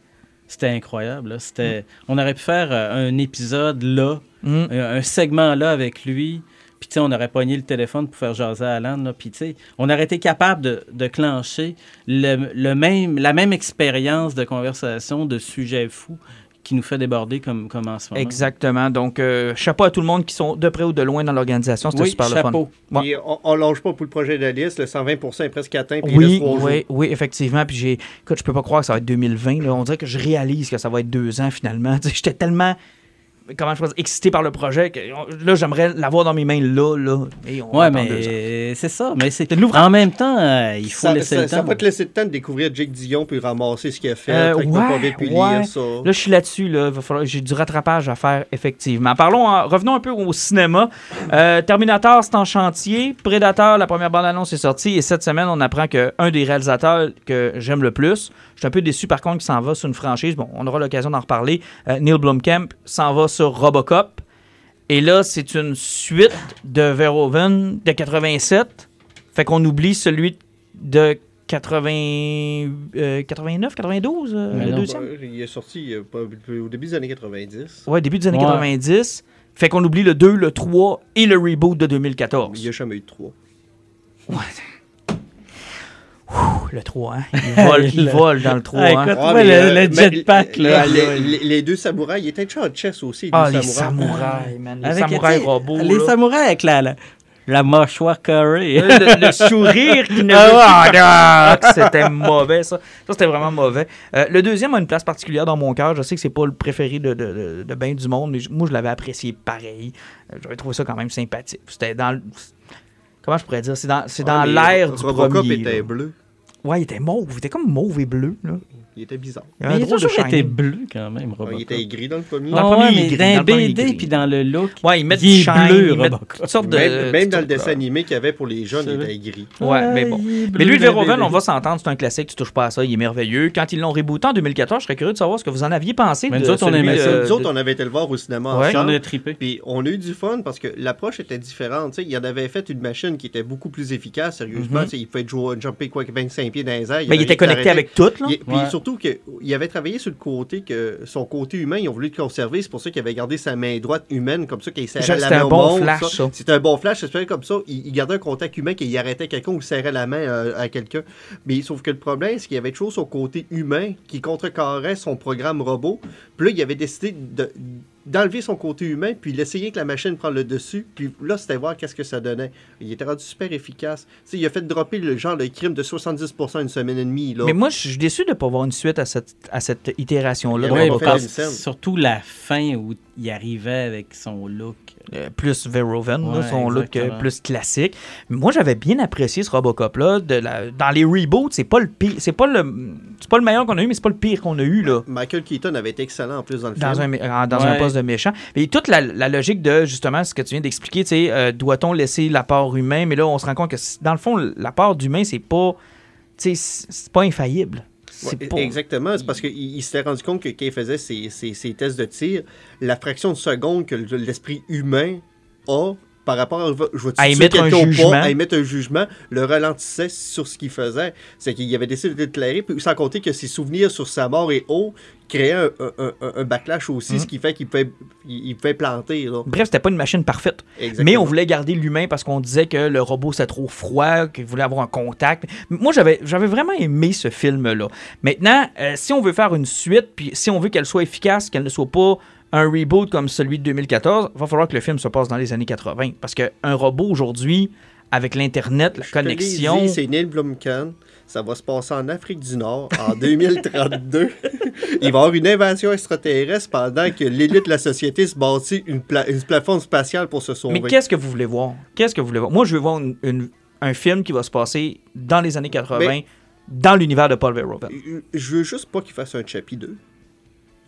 c'était incroyable. là. C'était, On aurait pu faire euh, un épisode là, Mm. un, un segment là avec lui, puis tu sais, on aurait pogné le téléphone pour faire jaser à Alan, là, puis tu sais, on aurait été capable de, de clencher le, le même, la même expérience de conversation, de sujet fou qui nous fait déborder comme, comme en ce moment. Exactement. Donc, euh, chapeau à tout le monde qui sont de près ou de loin dans l'organisation. C'était Oui, super le fun. chapeau. Ouais. Puis on, on longe pas pour le projet d'Alice, le 120% est presque atteint, puis Oui, reste trois jours. oui, oui, effectivement. Puis j'ai, écoute, je peux pas croire que ça va être 2020. là. On dirait que je réalise que ça va être deux ans finalement. Tu sais, J'étais tellement, comment je dire, excité par le projet que là, j'aimerais l'avoir dans mes mains là, là. Et on Ouais, mais c'est ça. Mais c'est C'est de l'ouvrage. en même temps, euh, il faut Ça, laisser ça, le ça temps. va te laisser le temps de découvrir Jake Dion puis ramasser ce qu'il a fait, Euh, tranquillement, pas ouais, vite, puis ouais. lire ça. Là, je suis là-dessus. Là. Va falloir- J'ai du rattrapage à faire, effectivement. Parlons, en- revenons un peu au cinéma. Euh, Terminator, c'est en chantier. Predator, la première bande-annonce est sortie. Et cette semaine, on apprend qu'un des réalisateurs que j'aime le plus, je suis un peu déçu par contre qu'il s'en va sur une franchise. Bon, on aura l'occasion d'en reparler. Euh, Neil Blomkamp s'en va sur Robocop. Et là, c'est une suite de Verhoeven de 87. Fait qu'on oublie celui de 80, euh, 89, 92, euh, Mais le non. deuxième. Ouais, il est sorti euh, au début des années 90. Ouais, début des années Ouais. 90. Fait qu'on oublie le 2, le 3 et le reboot de 2014. Il n'y a jamais eu de 3. Ouh, le 3, hein? Il vole, il vole dans le 3, Ah, hein? écoute, moi, mais, le, euh, le jetpack, là. les, deux samouraïs, il était déjà en chess aussi, les Ah, deux les samouraïs. samouraïs, man. Les Avec, samouraïs robots. Les là. samouraïs avec la, la, la mâchoire carrée. Le, le sourire qui ne Ah veut ouais. plus- Ah, que c'était mauvais, ça. Ça, c'était vraiment mauvais. Euh, le deuxième a une place particulière dans mon cœur. Je sais que c'est pas le préféré de, de, de, de ben du monde, mais moi, je l'avais apprécié pareil. Euh, J'avais trouvé ça quand même sympathique. C'était dans... Comment je pourrais dire? C'est dans, c'est dans Ah, mais l'air du Robocop premier. était là. bleu. Ouais, il était mauve. Il était comme mauve et bleu. Là. Il était bizarre. Il avait Mais il a de toujours été bleu quand même, Ouais, Robocop. il était gris dans le premier. Dans le Ah premier, ouais, il est mais gris. dans Dans le BD puis dans le look. Ouais, ils mettent Il shine, bleu, ils mettent Robocop. toutes sortes de... même même dans le dessin animé qu'il y avait pour les jeunes, il était gris. Ouais, mais bon. Mais lui, le Verhoeven, on va s'entendre, c'est un classique, tu touches pas à ça, il est merveilleux. Quand ils l'ont rebooté en 2014, je serais curieux de savoir ce que vous en aviez pensé. Mais nous autres, on celui aimait de- ça. Nous autres, de- on avait été le voir au cinéma Ouais. J'en ensemble. ai trippé. Puis on a eu du fun parce que l'approche était différente. Tu sais, il en avait fait une machine qui était beaucoup plus efficace, sérieusement. Mhm. Il pouvait jouer, jumper quoi, 25 pieds dans les airs. Ben, il était connecté avec tout, là. Puis Ouais. Surtout qu'il avait travaillé sur le côté que son côté humain, ils ont voulu le conserver. C'est pour ça qu'il avait gardé sa main droite humaine comme ça, qu'il serrait C'était la main un au bon flash, ça. C'était un bon flash. C'était comme ça. Il, il gardait un contact humain qu'il arrêtait quelqu'un ou serrait la main euh, à quelqu'un. Mais sauf que le problème, c'est qu'il y avait toujours son côté humain qui contrecarrait son programme robot. Puis là, il avait décidé de d'enlever son côté humain, puis l'essayer que la machine prenne le dessus, puis là, c'était voir qu'est-ce que ça donnait. Il était rendu super efficace. Tu sais, il a fait dropper le genre le crime de 70% une semaine et demie, là. Mais moi, je suis déçu de ne pas voir une suite à cette, à cette itération-là. De Ouais, surtout la fin où il arrivait avec son look. Euh, plus Verhoeven, Ouais, son look euh, plus classique. Moi, j'avais bien apprécié ce Robocop-là. De la... Dans les reboots, c'est pas le pire. C'est pas le. C'est pas le meilleur qu'on a eu, mais c'est pas le pire qu'on a eu, là. Michael Keaton avait été excellent en plus dans le Dans film. un, dans Ouais, un poste de méchant. Et toute la, la logique de, justement, ce que tu viens d'expliquer, tu sais, euh, doit-on laisser la part humaine, mais là, on se rend compte que, dans le fond, la part d'humain, c'est pas, tu sais, c'est c'est pas infaillible. Ouais. Exactement, c'est parce qu'il il s'était rendu compte que quand il faisait ses, ses- ses tests de tir, la fraction de seconde que le- l'esprit humain a par rapport à, je vais À émettre un pas, jugement. à émettre un jugement, le ralentissait sur ce qu'il faisait. C'est qu'il avait décidé de déclarer, puis sans compter que ses souvenirs sur sa mort et haut créaient un, un- un- un backlash aussi, Mhm. ce qui fait qu'il pouvait, il, il pouvait planter. Là. Bref, c'était pas une machine parfaite. Exactement. Mais on voulait garder l'humain parce qu'on disait que le robot c'était trop froid, qu'il voulait avoir un contact. Moi, j'avais, j'avais vraiment aimé ce film-là. Maintenant, euh, si on veut faire une suite, puis si on veut qu'elle soit efficace, qu'elle ne soit pas un reboot comme celui de 2014, il va falloir que le film se passe dans les années 80. Parce qu'un robot aujourd'hui, avec l'Internet, la Je connexion. C'est Neil Blomkamp. Ça va se passer en Afrique du Nord en 2032. Il va y avoir une invasion extraterrestre pendant que l'élite de la société se bâtit une, pla- une plateforme spatiale pour se sauver. Mais qu'est-ce que vous voulez voir? Qu'est-ce que vous voulez voir? Moi, je veux voir une- une- un film qui va se passer dans les années 80, Mais- dans l'univers de Paul Verhoeven. Je veux juste pas qu'il fasse un Chappie 2.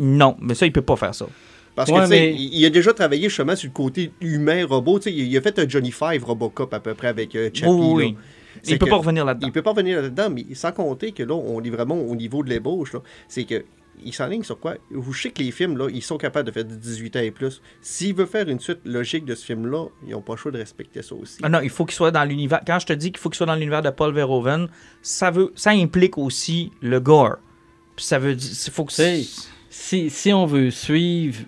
Non, mais ça, il peut pas faire ça. Parce Ouais, que, tu sais, mais- il a déjà travaillé justement sur le côté humain-robot. Tu sais, Il a fait un Johnny Five Robocop à peu près avec euh, Chappie. Oui, oui, Il peut que- pas revenir là-dedans. Il peut pas revenir là-dedans, mais sans compter que là, on est vraiment au niveau de l'ébauche. là. C'est que il s'enligne sur quoi? Vous savez que les films, là, ils sont capables de faire de 18 ans et plus. S'il veut faire une suite logique de ce film-là, ils n'ont pas le choix de respecter ça aussi. Ah non, il faut qu'il soit dans l'univers. Quand je te dis qu'il faut qu'il soit dans l'univers de Paul Verhoeven, ça veut, ça implique aussi le gore. Puis ça veut dire, il faut que C'est- Si, si on veut suivre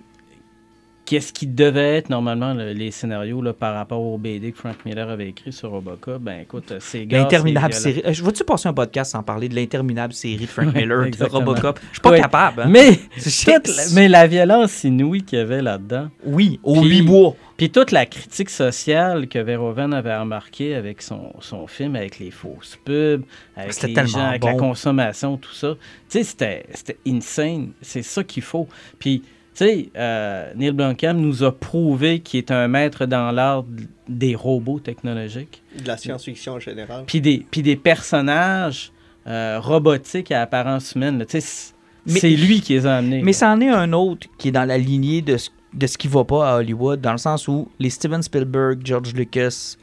qu'est-ce qui devait être normalement le- les scénarios là, par rapport au BD que Frank Miller avait écrit sur Robocop, ben écoute, c'est L'interminable série. Euh, Je veux-tu passer un podcast sans parler de l'interminable série de Frank Miller de exactement. Robocop? Je suis pas Ouais. capable. hein. Mais, toute la- mais la violence inouïe qu'il y avait là-dedans. Oui, au huit bois. Puis toute la critique sociale que Verhoeven avait remarqué avec son, son film, avec les fausses pubs, avec les avec la consommation, tout ça. Tu sais, c'était c'était insane. C'est ça qu'il faut. Puis, tu sais, euh, Neil Blomkamp nous a prouvé qu'il est un maître dans l'art des robots technologiques. De la science-fiction en général. Puis des, puis des personnages euh, robotiques à apparence humaine. là. Tu sais, c'est Mais- c'est lui qui les a amenés. Mais c'en est un autre qui est dans la lignée de ce, de ce qui va pas à Hollywood, dans le sens où les Steven Spielberg, George Lucas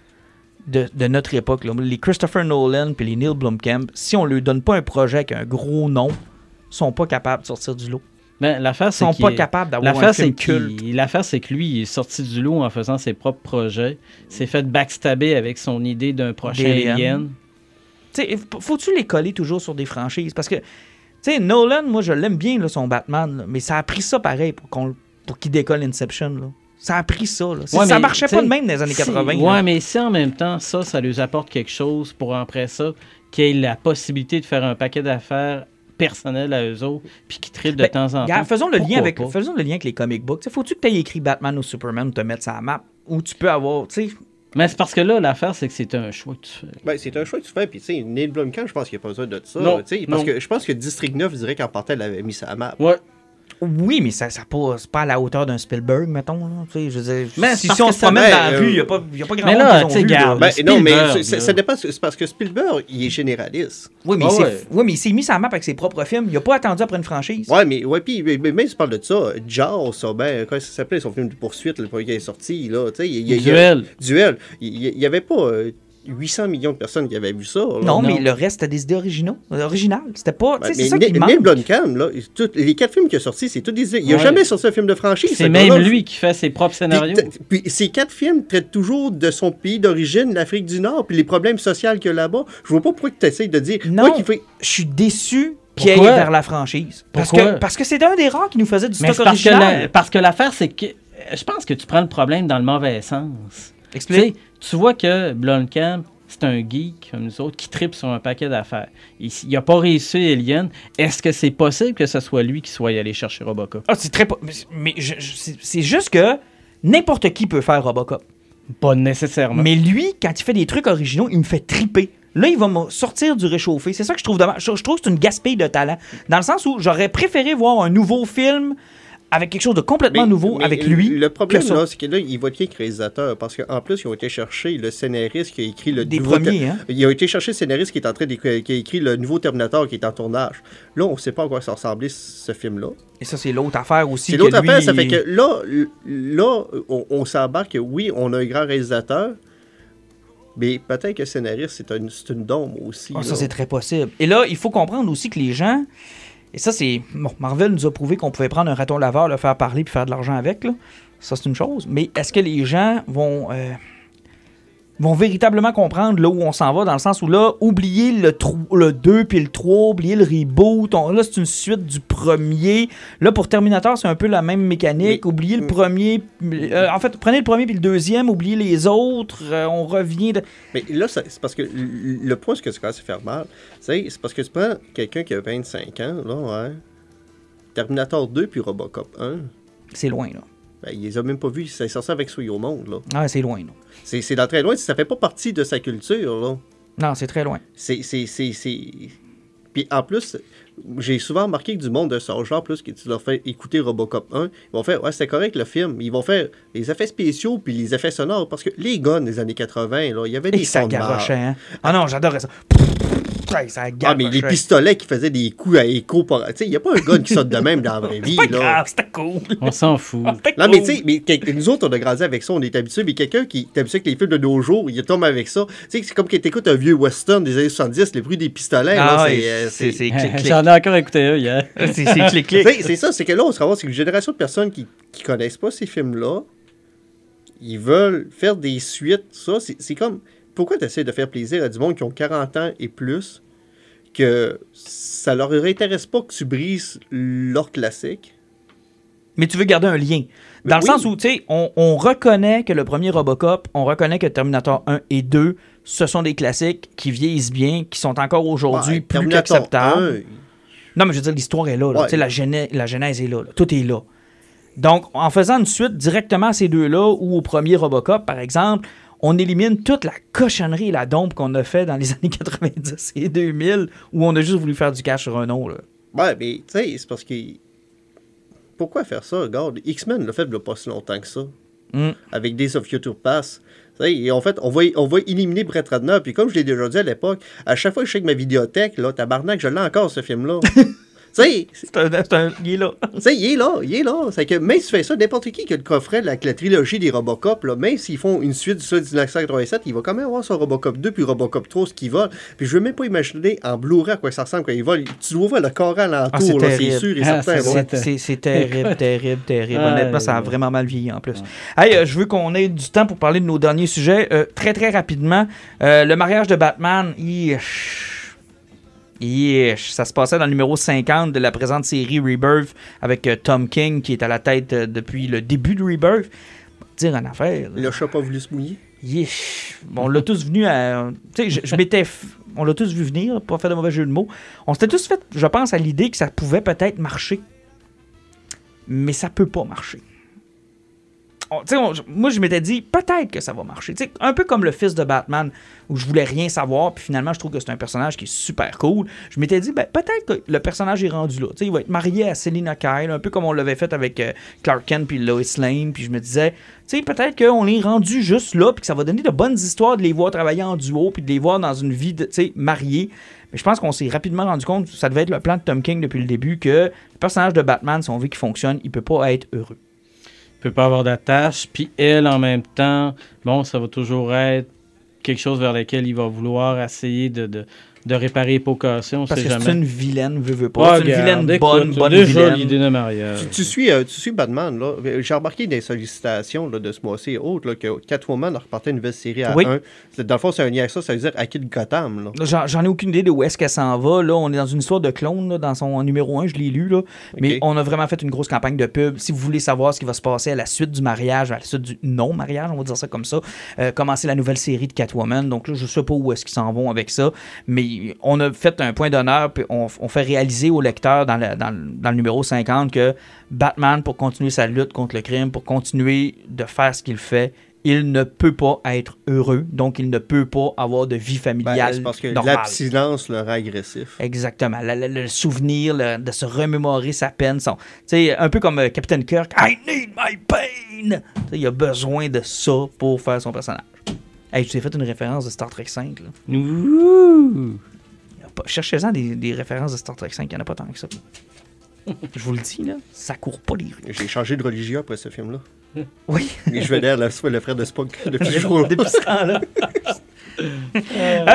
de, de notre époque, là, les Christopher Nolan puis les Neil Blomkamp, si on leur donne pas un projet avec un gros nom, sont pas capables de sortir du lot. Ben, l'affaire, Ils c'est sont pas est- capables d'avoir un film culte. l'affaire, c'est que lui, il est sorti du lot en faisant ses propres projets. s'est fait backstabber avec son idée d'un prochain. Alien. Tu sais, f- faut-tu les coller toujours sur des franchises? Parce que, tu sais, Nolan, moi, je l'aime bien, là, son Batman, là, mais ça a pris ça pareil pour, qu'on- pour qu'il décolle Inception. Là. Ça a pris ça. Là. Ouais, ça mais, marchait pas de même dans les années si- 80. Ouais, là. mais si en même temps, ça, ça lui apporte quelque chose pour après ça, qu'il ait la possibilité de faire un paquet d'affaires personnelles à eux autres, puis qu'ils trippent de Ben, temps en temps. faisons le, Pourquoi lien avec, pas? faisons le lien avec les comic books. T'sais, Faut-tu que tu aies écrit Batman ou Superman ou te mettre ça à la map? Ou tu peux avoir, tu sais, Mais c'est parce que là, l'affaire, c'est que c'est un choix que tu fais. Ben, c'est un choix que tu fais. Puis, tu sais, Neil Blomkamp, je pense qu'il n'y a pas besoin de ça. Non, tu sais, parce non. que je pense que District 9 dirait qu'en partant, elle avait mis ça à map. Ouais. Oui, mais ça, ça pas, c'est pas à la hauteur d'un Spielberg, mettons. Là, Tu sais, je veux dire, Mais si, on se promène dans la euh, rue, il n'y a pas, y a pas grand mais monde là, qui regarde, Ben, non, mais ça dépend. C'est parce que Spielberg, il est généraliste. Oui, mais, Ah il s'est- ouais. oui, mais il s'est mis sa map avec ses propres films. Il n'a pas attendu après une franchise. Ouais, mais, ouais, puis, mais, mais même si tu parles de ça, Jaws, ça, ben, comment ça s'appelait son film de poursuite, le premier qui est sorti, là, tu sais, il il Duel. Duel. Il n'y avait pas euh, 800 millions de personnes qui avaient vu ça. là. Non, Non. mais le reste, c'était des idées originaux, originales. C'était pas. sais, c'est mais ça Neil- qui Neil manque. Blomkamp, là, tout- les quatre films qu'il a sortis, c'est tous des. Il n'a Ouais. jamais sorti un film de franchise. C'est ce même lui qui fait ses propres scénarios. Puis, ces quatre films traitent toujours de son pays d'origine, l'Afrique du Nord, puis les problèmes sociaux qu'il y a là-bas. Je vois pas pourquoi tu essayes de dire. Non. Moi qui fais. Je suis déçu qu'il aille Pourquoi? vers la franchise. Parce Pourquoi? que parce que c'est un des rares qui nous faisait du Mais stock parce que, original. la- parce que l'affaire, c'est que je pense que tu prends le problème dans le mauvais sens. Explique. Tu vois que Blomkamp, c'est un geek comme nous autres qui tripe sur un paquet d'affaires. Il n'a pas réussi Alien. Est-ce que c'est possible que ce soit lui qui soit allé chercher Robocop? Ah, c'est très. po- Mais, je- je- c'est juste que n'importe qui peut faire Robocop. Pas nécessairement. Mais lui, quand il fait des trucs originaux, il me fait triper. Là, il va me sortir du réchauffé. C'est ça que je trouve dommage. Je, je trouve que c'est une gaspille de talent. Dans le sens où j'aurais préféré voir un nouveau film avec quelque chose de complètement Mais- nouveau mais avec lui. Le problème, là, c'est que là, il va être réalisateur? Parce qu'en plus, ils ont été chercher le scénariste qui a écrit le Des nouveau... premiers, hein? Ils ont été chercher le scénariste qui est en train d'écrire- qui a écrit le nouveau Terminator qui est en tournage. Là, on ne sait pas à quoi ça ressemblait ce film-là. Et ça, c'est l'autre affaire aussi. C'est l'autre lui, affaire, ça fait que là, là on, on s'embarque que oui, on a un grand réalisateur, mais peut-être que le scénariste, c'est un- c'est une dôme aussi. Ah, ça, c'est très possible. Et là, il faut comprendre aussi que les gens. Et ça, c'est. Bon, Marvel nous a prouvé qu'on pouvait prendre un raton laveur, le faire parler puis faire de l'argent avec. Là. Ça, c'est une chose. Mais est-ce que les gens vont. euh, vont véritablement comprendre là où on s'en va, dans le sens où là, oublier le, le 2 puis le 3, oublier le reboot, on- là, c'est une suite du premier. Là, pour Terminator, c'est un peu la même mécanique. Mais- oublier le premier. euh, en fait, prenez le premier puis le deuxième, oubliez les autres, euh, on revient. de- Mais là, c'est parce que le point, ce que ça commence à faire mal, c'est c'est parce que tu prends quelqu'un qui a 25 ans, là, ouais. Terminator 2 puis Robocop 1, C'est loin, là. Ben, il les a même pas vus, c'est sorti avec Soyez au monde, là. Ah, c'est loin. C'est c'est dans très loin, ça fait pas partie de sa culture, là. Non, c'est très loin. C'est. c'est- c'est- c'est- Puis en plus, j'ai souvent remarqué que du monde de son genre, plus que tu leur fais écouter Robocop 1, ils vont faire Ouais, c'est correct le film. Ils vont faire les effets spéciaux puis les effets sonores. Parce que les guns des années 80, là, il y avait Et des ça de marde. garochait, hein? Ah non, j'adorais ça. Ça Ah, mais les pistolets qui faisaient des coups à écho. par- Tu sais, il n'y a pas un gun qui saute de même dans la vraie vie. C'est grave, c'était cool. On s'en fout. C'était Non, mais cool. tu sais, mais quel- nous autres, on a grandi avec ça, on est habitués, mais quelqu'un qui est habitué avec les films de nos jours, il tombe avec ça. Tu sais, c'est comme quand t'écoutes un vieux western des années 70, le bruit des pistolets, Ah, c'est- euh, c'est c'est clic. J'en ai encore écouté un hier. C'est c'est clic clic. Tu sais, c'est ça, c'est que là, on se ramasse, c'est une génération de personnes qui, qui connaissent pas ces films-là. Ils veulent faire des suites. Ça, c'est c'est comme. Pourquoi tu essaies de faire plaisir à du monde qui ont 40 ans et plus que ça leur intéresse pas que tu brises leur classique? Mais tu veux garder un lien. Dans le sens où, tu sais, on, on reconnaît que le premier Robocop, on reconnaît que Terminator 1 et 2, ce sont des classiques qui vieillissent bien, qui sont encore aujourd'hui Ouais, plus qu'acceptables. 1, Non, mais je veux dire, l'histoire est là. là. Ouais. Tu sais, La, genèse, la genèse est là, là. Tout est là. Donc, en faisant une suite directement à ces deux-là, ou au premier Robocop, par exemple, on élimine toute la cochonnerie et la dompe qu'on a fait dans les années 90 et 2000, où on a juste voulu faire du cash sur un nom. Là. Ouais, mais tu sais, c'est parce que. Pourquoi faire ça? Regarde, X-Men l'a fait il pas si longtemps que ça. Mm. Avec Days of Future Pass. Tu sais, Et en fait, on va, on va éliminer Brett Ratner. Puis comme je l'ai déjà dit à l'époque, à chaque fois que je check ma vidéothèque, là, tabarnak, je l'ai encore, ce film-là. sais, C'est un, c'est un- il est là. tu sais, il est là, il est là. C'est que même si tu fais ça, n'importe qui qui a le coffret, la, la trilogie des Robocop, là, même s'ils font une suite du ça de 1987, il va quand même avoir son Robocop 2 puis Robocop 3, ce qui vole. Puis je veux même pas imaginer en Blu-ray à quoi ça ressemble quand il vole. Tu dois voir le corps Ah, alentour, c'est là, c'est sûr et Ah, certain. c'est- terrible, terrible, terrible. Ah, Honnêtement, ça a vraiment mal vieilli en plus. Hey, euh, je veux qu'on ait du temps pour parler de nos derniers sujets. Euh, très, très rapidement, euh, le mariage de Batman, ish, ish, ça se passait dans le numéro 50 de la présente série Rebirth avec euh, Tom King qui est à la tête euh, depuis le début de Rebirth. Dire en affaire. Le chat pas voulu se mouiller? Bon, on l'a tous venu à. Tu sais, je, m'étais. On l'a tous vu venir, pour pas faire de mauvais jeu de mots. On s'était tous fait, je pense, à l'idée que ça pouvait peut-être marcher. Mais ça peut pas marcher. Moi, je m'étais dit, peut-être que ça va marcher. Un peu comme le fils de Batman, où je voulais rien savoir, puis finalement, je trouve que c'est un personnage qui est super cool. Je m'étais dit, ben, peut-être que le personnage est rendu là. Il va être marié à Selina Kyle, un peu comme on l'avait fait avec euh, Clark Kent puis Lois Lane. Puis je me disais, peut-être qu'on est rendu juste là, puis que ça va donner de bonnes histoires de les voir travailler en duo, puis de les voir dans une vie, de, mariée. Mais je pense qu'on s'est rapidement rendu compte, ça devait être le plan de Tom King depuis le début, que le personnage de Batman, si on veut qu'il fonctionne, il peut pas être heureux. Peut pas avoir d'attache. Puis elle, en même temps, bon, ça va toujours être quelque chose vers lequel il va vouloir essayer de, de, de réparer les pots cassés. On Parce sait que jamais. c'est une vilaine, veut, veut pas. C'est une vilaine écoute, bonne, bonne déjà vilaine. l'idée de mariage. Tu, tu suis, euh, tu suis Batman, là. J'ai remarqué des sollicitations là, de ce mois-ci et autres, là, que Catwoman a reparti une nouvelle série à Oui. 1. C'est- Dans le fond, c'est un lien avec ça, ça veut dire à qui de Gotham, là. J'en j'en ai aucune idée de où est-ce qu'elle s'en va. Là, on est dans une histoire de clone là, dans son numéro 1, je l'ai lu. Là. Mais on a vraiment fait une grosse campagne de pub. Si vous voulez savoir ce qui va se passer à la suite du mariage, à la suite du non-mariage, on va dire ça comme ça, euh, commencer la nouvelle série de Catwoman. Donc là, je sais pas où est-ce qu'ils s'en vont avec ça. Mais on a fait un point d'honneur, puis on, on fait réaliser au lecteur dans le, dans, le- dans le numéro 50 que Batman, pour continuer sa lutte contre le crime, pour continuer de faire ce qu'il fait, il ne peut pas être heureux, donc il ne peut pas avoir de vie Ben, familiale c'est parce que l'abstinence le rend agressif. Exactement. Le, le- le souvenir le- de se remémorer sa peine. Son, un peu comme euh, Captain Kirk. I need my pain. Il a besoin de ça pour faire son personnage. Hey, tu t'es fait une référence de Star Trek 5. Là. Ouh. Il y a pas- Cherchez-en des, des références de Star Trek 5. Il n'y en a pas tant que ça. Je vous le dis, là, ça court pas les rues. J'ai changé de religion après ce film-là. Oui. Et je vénère le, le frère de Spock depuis ce. Depuis ce temps-là.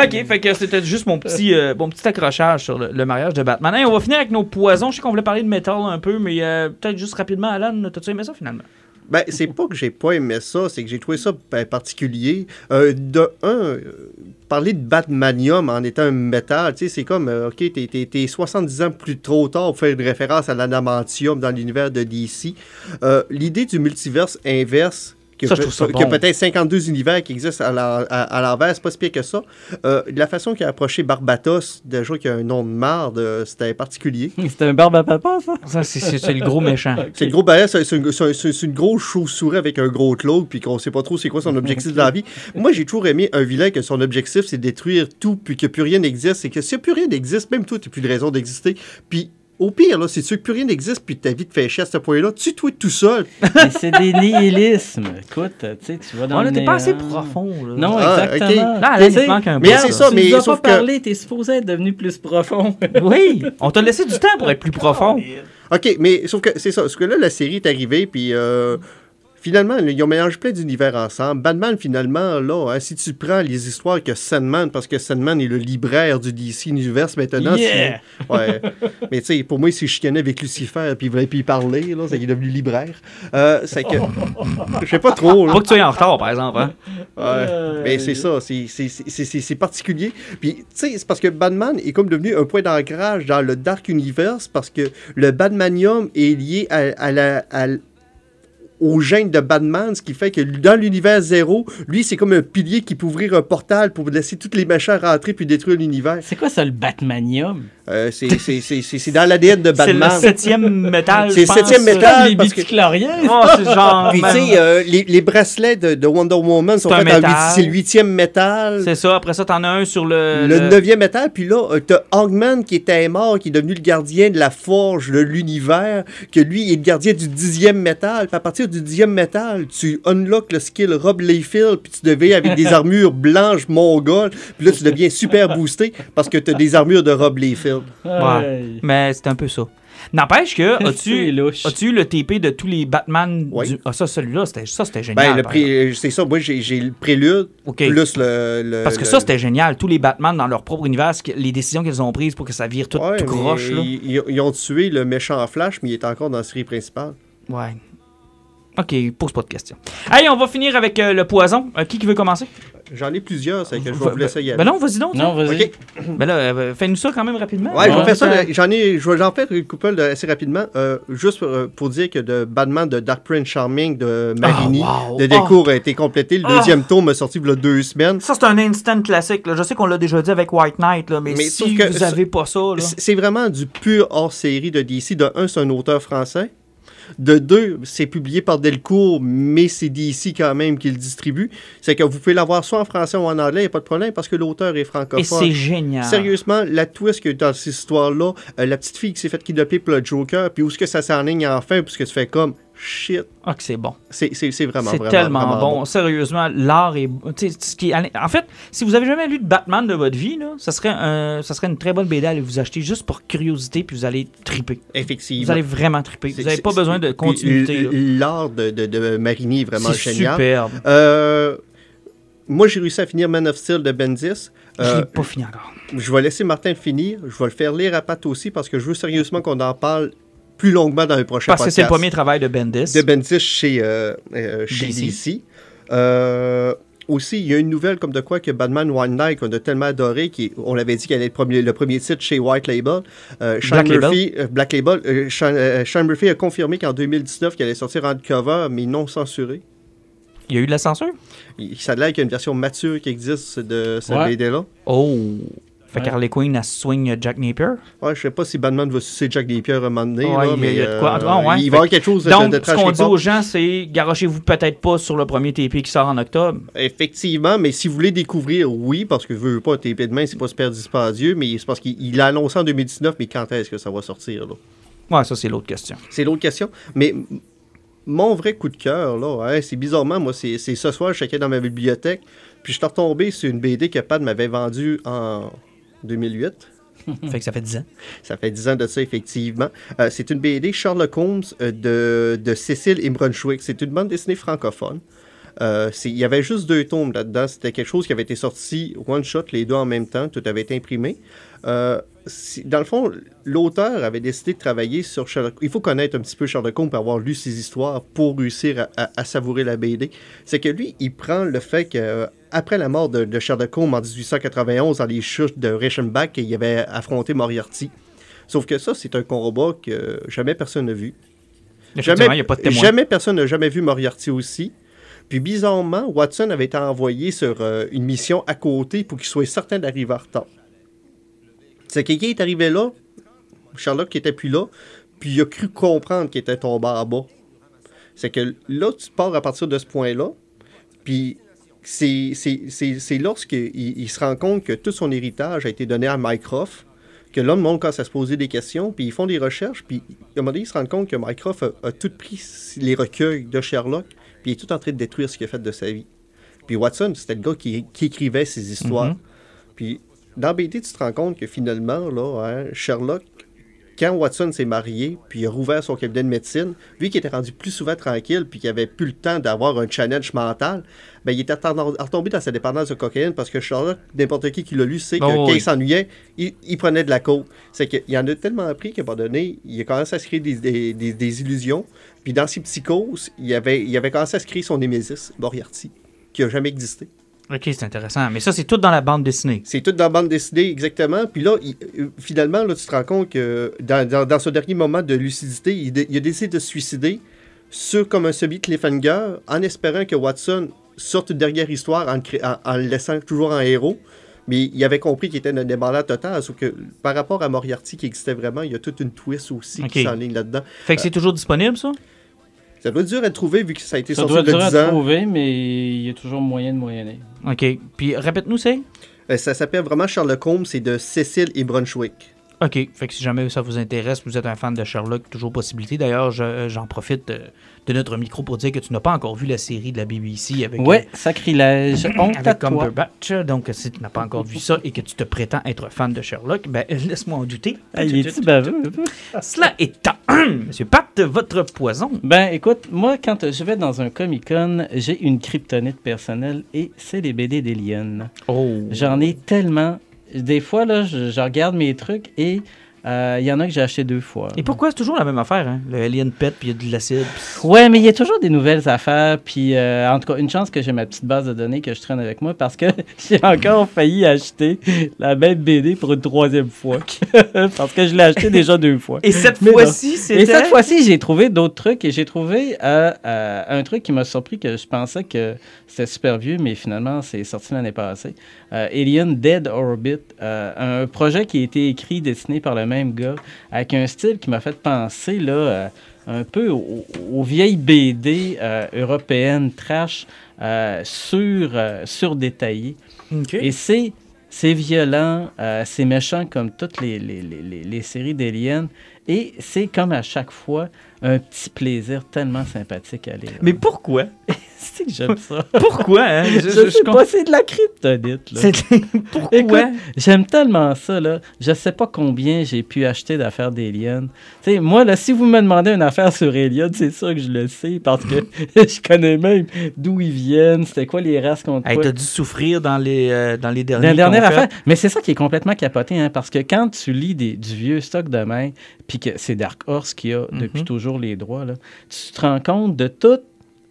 ok, fait que c'était juste mon petit, euh, mon petit accrochage sur le, le mariage de Batman. Hey, on va finir avec nos poisons. Je sais qu'on voulait parler de métal un peu, mais euh, peut-être juste rapidement, Alan, t'as-tu aimé ça finalement? Ben, c'est pas que j'ai pas aimé ça, c'est que j'ai trouvé ça ben, particulier. Euh, de un, euh, parler de Batmanium en étant un métal, tu sais, c'est comme, euh, ok, t'es, t'es- t'es 70 ans plus trop tard pour faire une référence à l'adamantium dans l'univers de DC. L'idée du multiverse inverse, ça que bon. peut-être 52 univers qui existent à, la- à- à l'envers, c'est pas si pire que ça. Euh, la façon qu'il a approché Barbatos, déjà qui a un nom de marde, euh, c'était particulier. C'était un barbe à papa, ça? Ça, c'est- le gros méchant. C'est le gros barrette, c'est une, grosse chauve-souris avec un gros cloak, puis qu'on sait pas trop c'est quoi son objectif dans la vie. Moi, j'ai toujours aimé un vilain que son objectif, c'est de détruire tout, puis que plus rien n'existe. C'est que si plus rien n'existe, même toi, tu plus de raison d'exister. Puis au pire, là, si tu veux que plus rien n'existe, puis ta vie te fait chier à ce point-là, tu toi tout seul. Mais c'est des nihilismes. Écoute, tu sais, tu vas dans Ouais, là, le t'es pas assez profond. Là. Non, Ah, exactement. ok. Là, là, Tu manque un mais c'est ça, tu mais nous as sauf pas que- parlé, t'es supposé être devenu plus profond. Oui, on t'a laissé du temps pour être plus profond. OK, mais sauf que c'est ça. Parce que là, la série est arrivée, puis euh, finalement, ils ont mélangé plein d'univers ensemble. Batman, finalement, là, hein, si tu prends les histoires que Sandman, parce que Sandman est le libraire du DC Universe maintenant. Yeah! c'est- Ouais. mais tu sais, pour moi, il s'est chicané avec Lucifer, puis il voulait y parler, là, c'est qu'il est devenu libraire. Euh, c'est que. Je sais pas trop, là. Pas que tu sois en retard, par exemple. Hein? Ouais. Mais c'est ça, c'est- c'est- c'est c'est- c'est particulier. Puis, tu sais, c'est parce que Batman est comme devenu un point d'ancrage dans le Dark Universe parce que le Batmanium est lié à, à la. à au gène de Batman, ce qui fait que dans l'univers zéro, lui, c'est comme un pilier qui peut ouvrir un portal pour laisser tous les méchants rentrer puis détruire l'univers. C'est quoi ça, le Batmanium? Euh, c'est- c'est c'est- c'est- c'est dans l'ADN de C'est le Batman. septième métal. C'est le septième métal. les parce que-? Oh, c'est genre. Puis, tu sais, euh, les, les bracelets de, de Wonder Woman sont faits en métal. c'est le huitième métal. C'est ça. Après ça, t'en as un sur le. Le neuvième étage, puis là, euh, t'as Hogman qui était mort, qui est devenu le gardien de la forge de l'univers, que lui il est le gardien du dixième métal. Puis à partir du dixième métal, tu unlock le skill Rob Layfield, puis tu deviens avec des armures blanches mongoles, puis là tu deviens super boosté parce que t'as des armures de Rob Layfield. Ouais. Mais c'est un peu ça. N'empêche que, C'est as-tu louche. as-tu eu le TP de tous les Batman Oui. du... Ah, ça, celui-là, c'était ça, c'était génial. Ben, le par pré- exemple. c'est ça, moi j'ai j'ai le prélude, OK. plus le, le- Parce que le- ça, c'était génial. Tous les Batman dans leur propre univers, ce les décisions qu'ils ont prises pour que ça vire tout, Ouais, tout mais croche. Là. Ils, ils- ils ont tué le méchant Flash, mais il est encore dans la série principale. Ouais. OK, pose pas de questions. Hey, on va finir avec euh, le poison. Euh, qui qui veut commencer? J'en ai plusieurs, c'est que je vais Va- vous laisser y aller. Ben non, vas-y donc. Non, vas-y. OK. Ben là, euh, fais-nous ça quand même rapidement. Ouais, je vais faire ça. J'en ai, je vais en faire une couple de- assez rapidement. euh, juste pour, euh, pour dire que de Batman de Dark Prince Charming de Marini, Ah, wow. de Delcourt a été complété. Le deuxième tome a sorti il y a deux semaines. Ça, c'est un instant classique. là. Je sais qu'on l'a déjà dit avec White Knight, là, mais, Mais si sauf que vous ça- avez pas ça, là... C'est c'est vraiment du pur hors-série de DC. De un, c'est un auteur français. De deux, c'est publié par Delcourt, mais c'est DC quand même qui le distribue. C'est que vous pouvez l'avoir soit en français ou en anglais, il n'y a pas de problème, parce que l'auteur est Et francophone. c'est génial. Sérieusement, la twist qu'il y a eu dans cette histoire-là, euh, la petite fille qui s'est faite kidnapper pour le Joker, puis où est-ce que ça s'enligne enfin, puisque tu fais comme shit. Ah, que c'est bon. C'est c'est- c'est vraiment, C'est tellement vraiment bon. Sérieusement, l'art est. ce qui est- En fait, si vous avez jamais lu de Batman de votre vie, là, ça, serait un... ça serait une très bonne BD à aller vous acheter juste pour curiosité, puis vous allez triper. Effectivement. Vous allez vraiment triper. Vous n'avez pas besoin de continuité. L'art de, de, de Marini est vraiment C'est génial. superbe. Euh, moi, j'ai réussi à finir Man of Steel de Bendis. Je Euh, l'ai pas fini encore. je vais laisser Martin finir. Je vais le faire lire à Pat aussi parce que je veux sérieusement qu'on en parle plus longuement dans les prochains Parce que c'est le premier travail de Bendis. de Bendis chez, euh, euh, chez DC. DC. Euh, aussi, il y a une nouvelle comme de quoi que Batman One Night qu'on a tellement adoré, qui, on l'avait dit qu'elle allait être le premier, le premier titre chez White Label. Euh, Sean Black Label. Murphy, euh, Black Label. euh, Sean, euh, Sean Murphy a confirmé qu'en 2019, qu'elle allait sortir en cover, mais non censurée. Il y a eu de la censure? Il, ça a l'air qu'il y a une version mature qui existe de cette Ouais. BD-là. Oh! Fait Ouais. qu'Harley Quinn, elle swing Jack Napier. Ouais, je sais pas si Batman va sucer Jack Napier un moment donné, Ouais, là, il y a- mais il y a de quoi. euh, Ah, ouais. il va y avoir quelque chose de, Donc, de ce qu'on dit aux gens, c'est garochez-vous peut-être pas sur le premier TP qui sort en octobre. Effectivement, mais si vous voulez découvrir, oui, parce que je veux pas un TP de main, c'est pas super dispendieux, mais c'est parce qu'il il l'a annoncé en 2019, mais quand est-ce que ça va sortir, là? Ouais, ça, c'est l'autre question. C'est l'autre question. Mais mon vrai coup de cœur, là, hein, c'est bizarrement, moi, c'est ce soir, je checkais dans ma bibliothèque, puis je suis retombé sur une BD que Pat m'avait vendue en 2008. fait que ça fait 10 ans. Ça fait 10 ans de ça, effectivement. Euh, c'est une BD Sherlock Holmes euh, de, de Cécile Brunswick. C'est une bande dessinée francophone. Euh, il y avait juste deux tomes là-dedans. C'était quelque chose qui avait été sorti one shot, les deux en même temps. Tout avait été imprimé. Euh, dans le fond, l'auteur avait décidé de travailler sur Sherlock. Il faut connaître un petit peu Sherlock Holmes pour avoir lu ses histoires pour réussir à, à- à savourer la BD. C'est que lui, il prend le fait que euh, après la mort de, de Sherlock Holmes en 1891 dans les chutes de Reichenbach, il avait affronté Moriarty. Sauf que ça, c'est un combat que jamais personne n'a vu. N'y a pas de. Jamais personne n'a jamais vu Moriarty aussi. Puis bizarrement, Watson avait été envoyé sur euh, une mission à côté pour qu'il soit certain d'arriver en retard. C'est quelqu'un est arrivé là, Sherlock qui était plus là, puis il a cru comprendre qu'il était tombé en bas. C'est que là, tu pars à partir de ce point-là, puis c'est c'est- c'est- c'est lorsqu'il il se rend compte que tout son héritage a été donné à Mycroft, que là, le monde commence à se poser des questions, puis ils font des recherches, puis à un moment donné, ils se rendent compte que Mycroft a, a tout pris les recueils de Sherlock, puis il est tout en train de détruire ce qu'il a fait de sa vie. Puis Watson, c'était le gars qui, qui écrivait ces histoires. Mhm. Puis dans BD, tu te rends compte que finalement, là, hein, Sherlock, quand Watson s'est marié, puis il a rouvert son cabinet de médecine, vu qu'il était rendu plus souvent tranquille, puis qu'il avait plus le temps d'avoir un challenge mental, ben, il était retombé dans sa dépendance de cocaïne parce que Sherlock, n'importe qui qui l'a lu, sait que Oh, quand oui. il s'ennuyait, il, il prenait de la coke. C'est qu'il en a tellement appris qu'à un moment donné, il a commencé à se créer des, des- des- des illusions. Puis dans ses psychoses, il avait, il avait commencé à se créer son némésis, Moriarty, qui n'a jamais existé. Ok, c'est intéressant. Mais ça, c'est tout dans la bande dessinée. C'est tout dans la bande dessinée, exactement. Puis là, il- euh, finalement, là, tu te rends compte que dans, dans, dans ce dernier moment de lucidité, il, a décidé de se suicider sur comme un semi-cliffhanger, en espérant que Watson sorte une dernière histoire en, le cré- en- en le laissant toujours en héros. Mais il avait compris qu'il était un débandant total, sauf que par rapport à Moriarty qui existait vraiment, il y a toute une twist aussi Ok. qui s'enligne là-dedans. Fait que c'est toujours disponible, ça? Ça doit être dur à trouver vu que ça a été Ça sorti doit il y être dur 10 à ans. trouver, mais il y a toujours moyen de moyenner. OK. Puis répète-nous, c'est? Euh, Ça s'appelle vraiment Sherlock Holmes, c'est de Cécile et Brunswick. OK. Fait que si jamais ça vous intéresse, vous êtes un fan de Sherlock, toujours possibilité. D'ailleurs, je- j'en profite de, de notre micro pour dire que tu n'as pas encore vu la série de la BBC avec, Ouais, sacrilège. euh, Honte à avec. Cumberbatch. Donc, si tu n'as pas encore vu ça et que tu te prétends être fan de Sherlock, ben laisse-moi en douter. Ah, il baveux? Cela étant, Monsieur Pat, votre poison. Ben, écoute, moi, quand je vais dans un Comic-Con, j'ai une kryptonite personnelle et c'est les BD d'Elion. Oh. J'en ai tellement. Des fois, là, je, je regarde mes trucs et euh, il y en a que j'ai acheté deux fois. Et pourquoi c'est toujours la même affaire, hein? Le alien pet, puis il y a de l'acide. puis- Ouais, mais il y a toujours des nouvelles affaires. Puis, euh, en tout cas, une chance que j'ai ma petite base de données que je traîne avec moi parce que j'ai encore failli acheter la même BD pour une troisième fois. parce que je l'ai acheté déjà deux fois. Et cette fois-ci, c'était. Et cette fois-ci, j'ai trouvé d'autres trucs et j'ai trouvé euh, euh, un truc qui m'a surpris que je pensais que c'était super vieux, mais finalement, c'est sorti l'année passée. Euh, Alien Dead Orbit, euh, un projet qui a été écrit, dessiné par le même gars, avec un style qui m'a fait penser là, euh, un peu aux, aux vieilles BD euh, européennes trash euh, sur, euh, surdétaillées. OK. Et c'est, c'est violent, c'est méchant comme toutes les, les, les, les- les séries d'Alien. Et c'est comme à chaque fois un petit plaisir tellement sympathique à lire. Mais pourquoi? c'est que j'aime ça. Pourquoi, hein? Je, sais pas, c'est de la kryptonite. là. Pourquoi? J'aime tellement ça, là. Je sais pas combien j'ai pu acheter d'affaires d'Alien. Tu sais, moi, là, si vous me demandez une affaire sur Alien, c'est sûr que je le sais parce que je connais même d'où ils viennent, c'était quoi les races contre Hey, t'as dû souffrir dans les, euh, dans les derniers La dernière qu'on fait. affaire, mais c'est ça qui est complètement capoté, hein, parce que quand tu lis des- du vieux stock de main, puis que c'est Dark Horse qui a depuis Mhm. toujours les droits, là, tu te rends compte de tout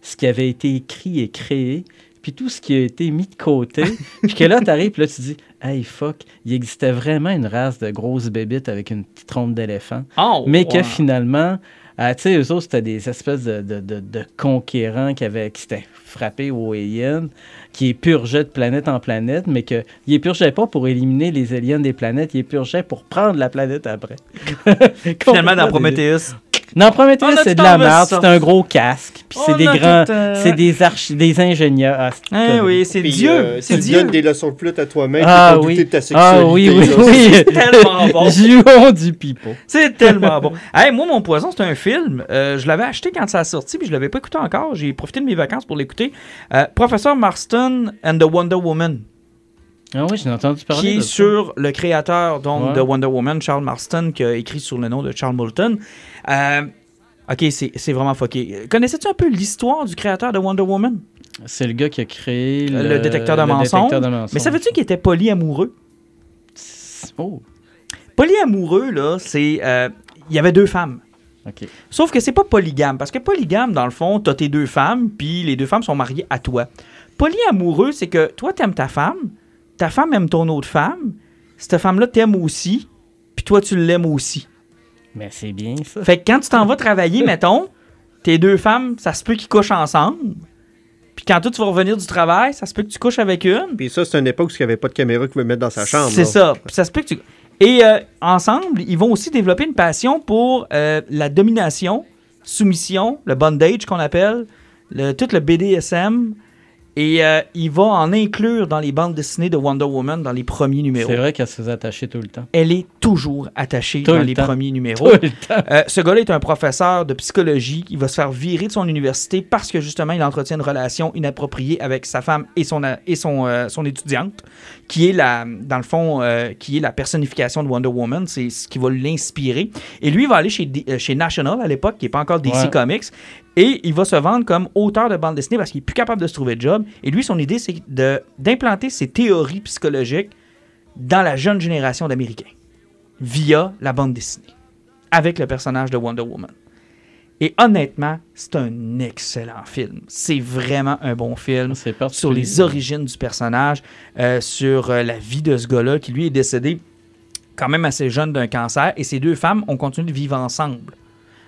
ce qui avait été écrit et créé, puis tout ce qui a été mis de côté, puis que là, tu arrives, là, tu dis, hey, fuck, il existait vraiment une race de grosses bébites avec une petite trompe d'éléphant, Oh, mais que finalement, Euh, tu sais, eux autres, c'était des espèces de, de, de- de conquérants qui, avaient, qui s'étaient frappés aux aliens, qui épurgeaient de planète en planète, mais qu'ils épurgeaient pas pour éliminer les aliens des planètes, ils épurgeaient pour prendre la planète après. Finalement, dans. Prometheus. Dans Prometheus, c'est de la merde, c'est un gros casque, puis c'est des grands, euh, c'est des archi- des ingénieurs. Ah, c'est connerie. oui, c'est Dieu. euh, c'est tu Dieu. donnes des leçons de flûte à toi-même Ah pour oui. de ta Ah sexualité. oui, oui, là. oui. C'est tellement bon. Jouons du pipeau. C'est tellement bon. Hey, moi, Mon Poison, c'est un film. Euh, je l'avais acheté quand ça a sorti, puis je l'avais pas écouté encore. J'ai profité de mes vacances pour l'écouter. Euh, Professeur Marston and the Wonder Woman, Ah oui, j'ai entendu parler. qui de est ça. sur le créateur donc, Ouais. de Wonder Woman, Charles Marston, qui a écrit sur le nom de Charles Moulton. Euh, ok, c'est vraiment fucké. Connaissais-tu un peu l'histoire du créateur de Wonder Woman? C'est le gars qui a créé Le, le, détecteur de le mensonges. détecteur de mensonges. Mais savais-tu qu'il était polyamoureux? Oh, Polyamoureux, là, c'est. euh, Il y avait deux femmes. ok. Sauf que c'est pas polygame. Parce que polygame, dans le fond, t'as tes deux femmes, puis les deux femmes sont mariées à toi. Polyamoureux, c'est que toi, t'aimes ta femme, ta femme aime ton autre femme, cette femme-là t'aime aussi, puis toi, tu l'aimes aussi. Mais c'est bien ça. Fait que quand tu t'en vas travailler, mettons, tes deux femmes, ça se peut qu'ils couchent ensemble. Puis quand toi, tu vas revenir du travail, ça se peut que tu couches avec une. Puis ça, c'est une époque où il n'y avait pas de caméra qu'il pouvait mettre dans sa chambre. C'est ça. Puis ça se peut que tu... Et euh, ensemble, ils vont aussi développer une passion pour euh, la domination, soumission, le bondage qu'on appelle, le, tout le BDSM. Et euh, il va en inclure dans les bandes dessinées de Wonder Woman dans les premiers numéros. C'est vrai qu'elle se faisait attacher tout le temps. Elle est toujours attachée Tout dans le les temps. premiers numéros. Tout le temps. Euh, ce gars-là est un professeur de psychologie qui va se faire virer de son université parce que justement il entretient une relation inappropriée avec sa femme et son et son, euh, son étudiante, qui est la dans le fond euh, qui est la personnification de Wonder Woman. C'est ce qui va l'inspirer. Et lui il va aller chez euh, chez National à l'époque, qui est pas encore DC Ouais. Comics. Et il va se vendre comme auteur de bande dessinée parce qu'il est plus capable de se trouver de job. Et lui, son idée, c'est de- d'implanter ses théories psychologiques dans la jeune génération d'Américains via la bande dessinée avec le personnage de Wonder Woman. Et honnêtement, c'est un excellent film. C'est vraiment un bon film C'est sur les origines du personnage, euh, sur euh, la vie de ce gars-là qui lui est décédé quand même assez jeune d'un cancer. Et ces deux femmes ont continué de vivre ensemble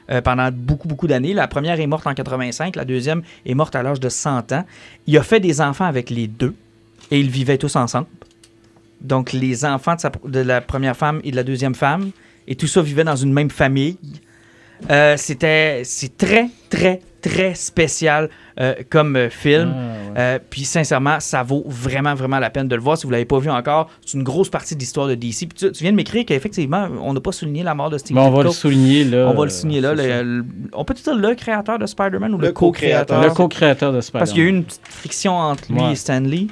euh, pendant beaucoup, beaucoup d'années. La première est morte en 85, la deuxième est morte à l'âge de 100 ans. Il a fait des enfants avec les deux et ils vivaient tous ensemble. Donc, les enfants de, de la première femme et de la deuxième femme, et tout ça vivait dans une même famille. Euh, C'était, c'est très, très, très spécial euh, comme euh, film. Ah, ouais. Euh, puis sincèrement, ça vaut vraiment, vraiment la peine de le voir. Si vous ne l'avez pas vu encore, c'est une grosse partie de l'histoire de DC. Puis tu, tu viens de m'écrire qu'effectivement, on n'a pas souligné la mort de Steve Mais on va le souligner là. On va le signer là. c'est le- le- on peut dire le créateur de Spider-Man ou le, Le co-créateur? Le co-créateur de Spider-Man. Parce qu'il y a eu une petite friction entre lui Ouais. et Stanley.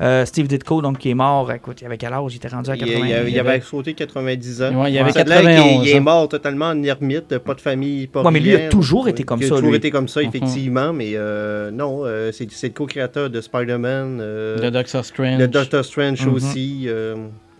Euh, Steve Ditko, donc, qui est mort, écoute, il avait quel âge? Il était rendu à Il, 80 il avait, il il sauté 90 ans. Ouais, il avait est- 91 Il est ans. mort totalement en ermite, pas de famille, pas Ouais, mais lui, il a toujours été comme il ça, a toujours lui. été comme ça, effectivement, mais euh, non, euh, c'est le co-créateur de Spider-Man, euh, De Doctor Strange. de Doctor Strange Mhm. aussi. euh,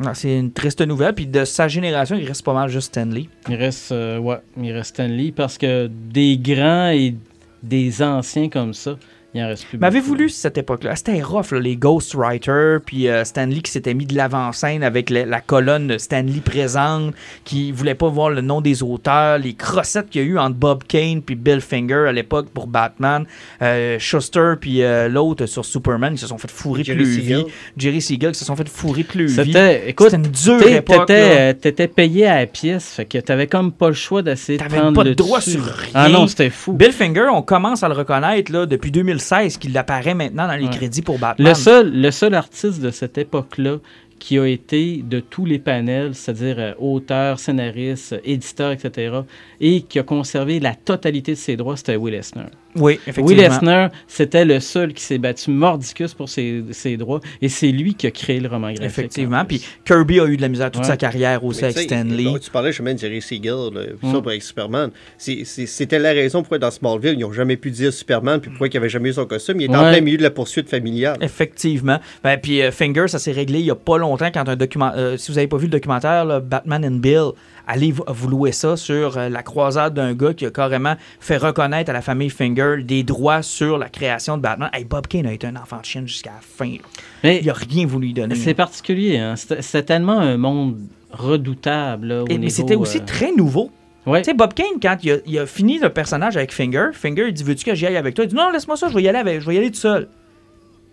Ah, C'est une triste nouvelle. Puis de sa génération, il reste pas mal juste Stanley. Il reste, euh, ouais, il reste Stanley parce que des grands et des anciens comme ça, il en reste plus. Mais avez-vous beaucoup. lu cette époque-là? C'était rough, là, les Ghostwriters, puis euh, Stanley qui s'était mis de l'avant-scène avec la colonne de Stanley présente, qui voulait pas voir le nom des auteurs, les crossettes qu'il y a eu entre Bob Kane puis Bill Finger à l'époque pour Batman, euh, Schuster puis euh, l'autre sur Superman, ils se sont fait fourrer Jerry plus Siegel. vie. Jerry Siegel qui se sont fait fourrer plus vie. C'était, écoute, C'était une dure époque. t'étais, euh, t'étais payé à la pièce, fait que t'avais comme pas le choix d'essayer de T'avais prendre pas de le droit dessus. sur Ah rien. non, c'était fou. Bill Finger, on commence à le reconnaître là, depuis 2016 qu'il apparaît maintenant dans les Ouais. crédits pour Batman. Le seul, le seul artiste de cette époque-là qui a été de tous les panels, c'est-à-dire euh, auteur, scénariste, éditeur, etc., et qui a conservé la totalité de ses droits, c'était Will Eisner. Oui, Will effectivement. Eisner, c'était le seul qui s'est battu mordicus pour ses, ses droits, et c'est lui qui a créé le roman graphique. Effectivement. en. Puis Kirby a eu de la misère toute Ouais. sa carrière aussi Mais avec Stanley. Tu parlais justement de Jerry Siegel, là, ça Mm. pour avec Superman. C'était la raison pourquoi dans Smallville, ils n'ont jamais pu dire Superman, puis pourquoi il n'avait jamais eu son costume. Il était en Ouais. plein milieu de la poursuite familiale. Effectivement. Ben, puis euh, Finger, ça s'est réglé il y a pas longtemps quand un document. euh, si vous avez pas vu le documentaire là, Batman and Bill, allez vous, louer ça sur euh, la croisade d'un gars qui a carrément fait reconnaître à la famille Finger des droits sur la création de Batman. Hey, Bob Kane a été un enfant de chienne jusqu'à la fin. là. Mais Il a rien voulu lui donner. c'est particulier, hein. C'était- c'est tellement un monde redoutable. là, au Et- mais c'était aussi euh, très nouveau. Ouais. Tu sais, Bob Kane, quand il a, il a fini le personnage avec Finger, Finger, il dit Veux-tu que j'y aille avec toi? Il dit Non, laisse-moi ça, je vais y aller, avec, je vais y aller tout seul.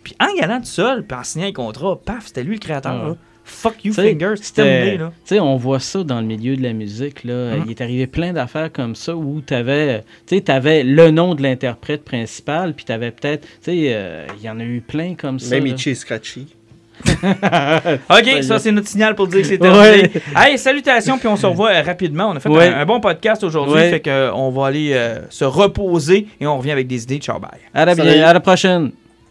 Puis en y allant tout seul, puis en signant un contrat, paf, c'était lui le créateur. Ouais. Fuck you, Tu sais, Finger, c'est c'était- terminé. Là. Tu sais, on voit ça dans le milieu de la musique. Là. Mhm. Il est arrivé plein d'affaires comme ça où tu avais, le nom de l'interprète principal, puis tu avais peut-être. Tu sais, euh, il y en a eu plein comme ça. Même. Itchy Scratchy. OK, ça, c'est notre signal pour dire que c'est terminé. Hey, salutations, puis on se revoit euh, rapidement. On a fait Ouais. un, un bon podcast aujourd'hui, Ouais. fait qu'on va aller euh, se reposer et on revient avec des idées. Ciao, bye. À la, Salut. à la prochaine.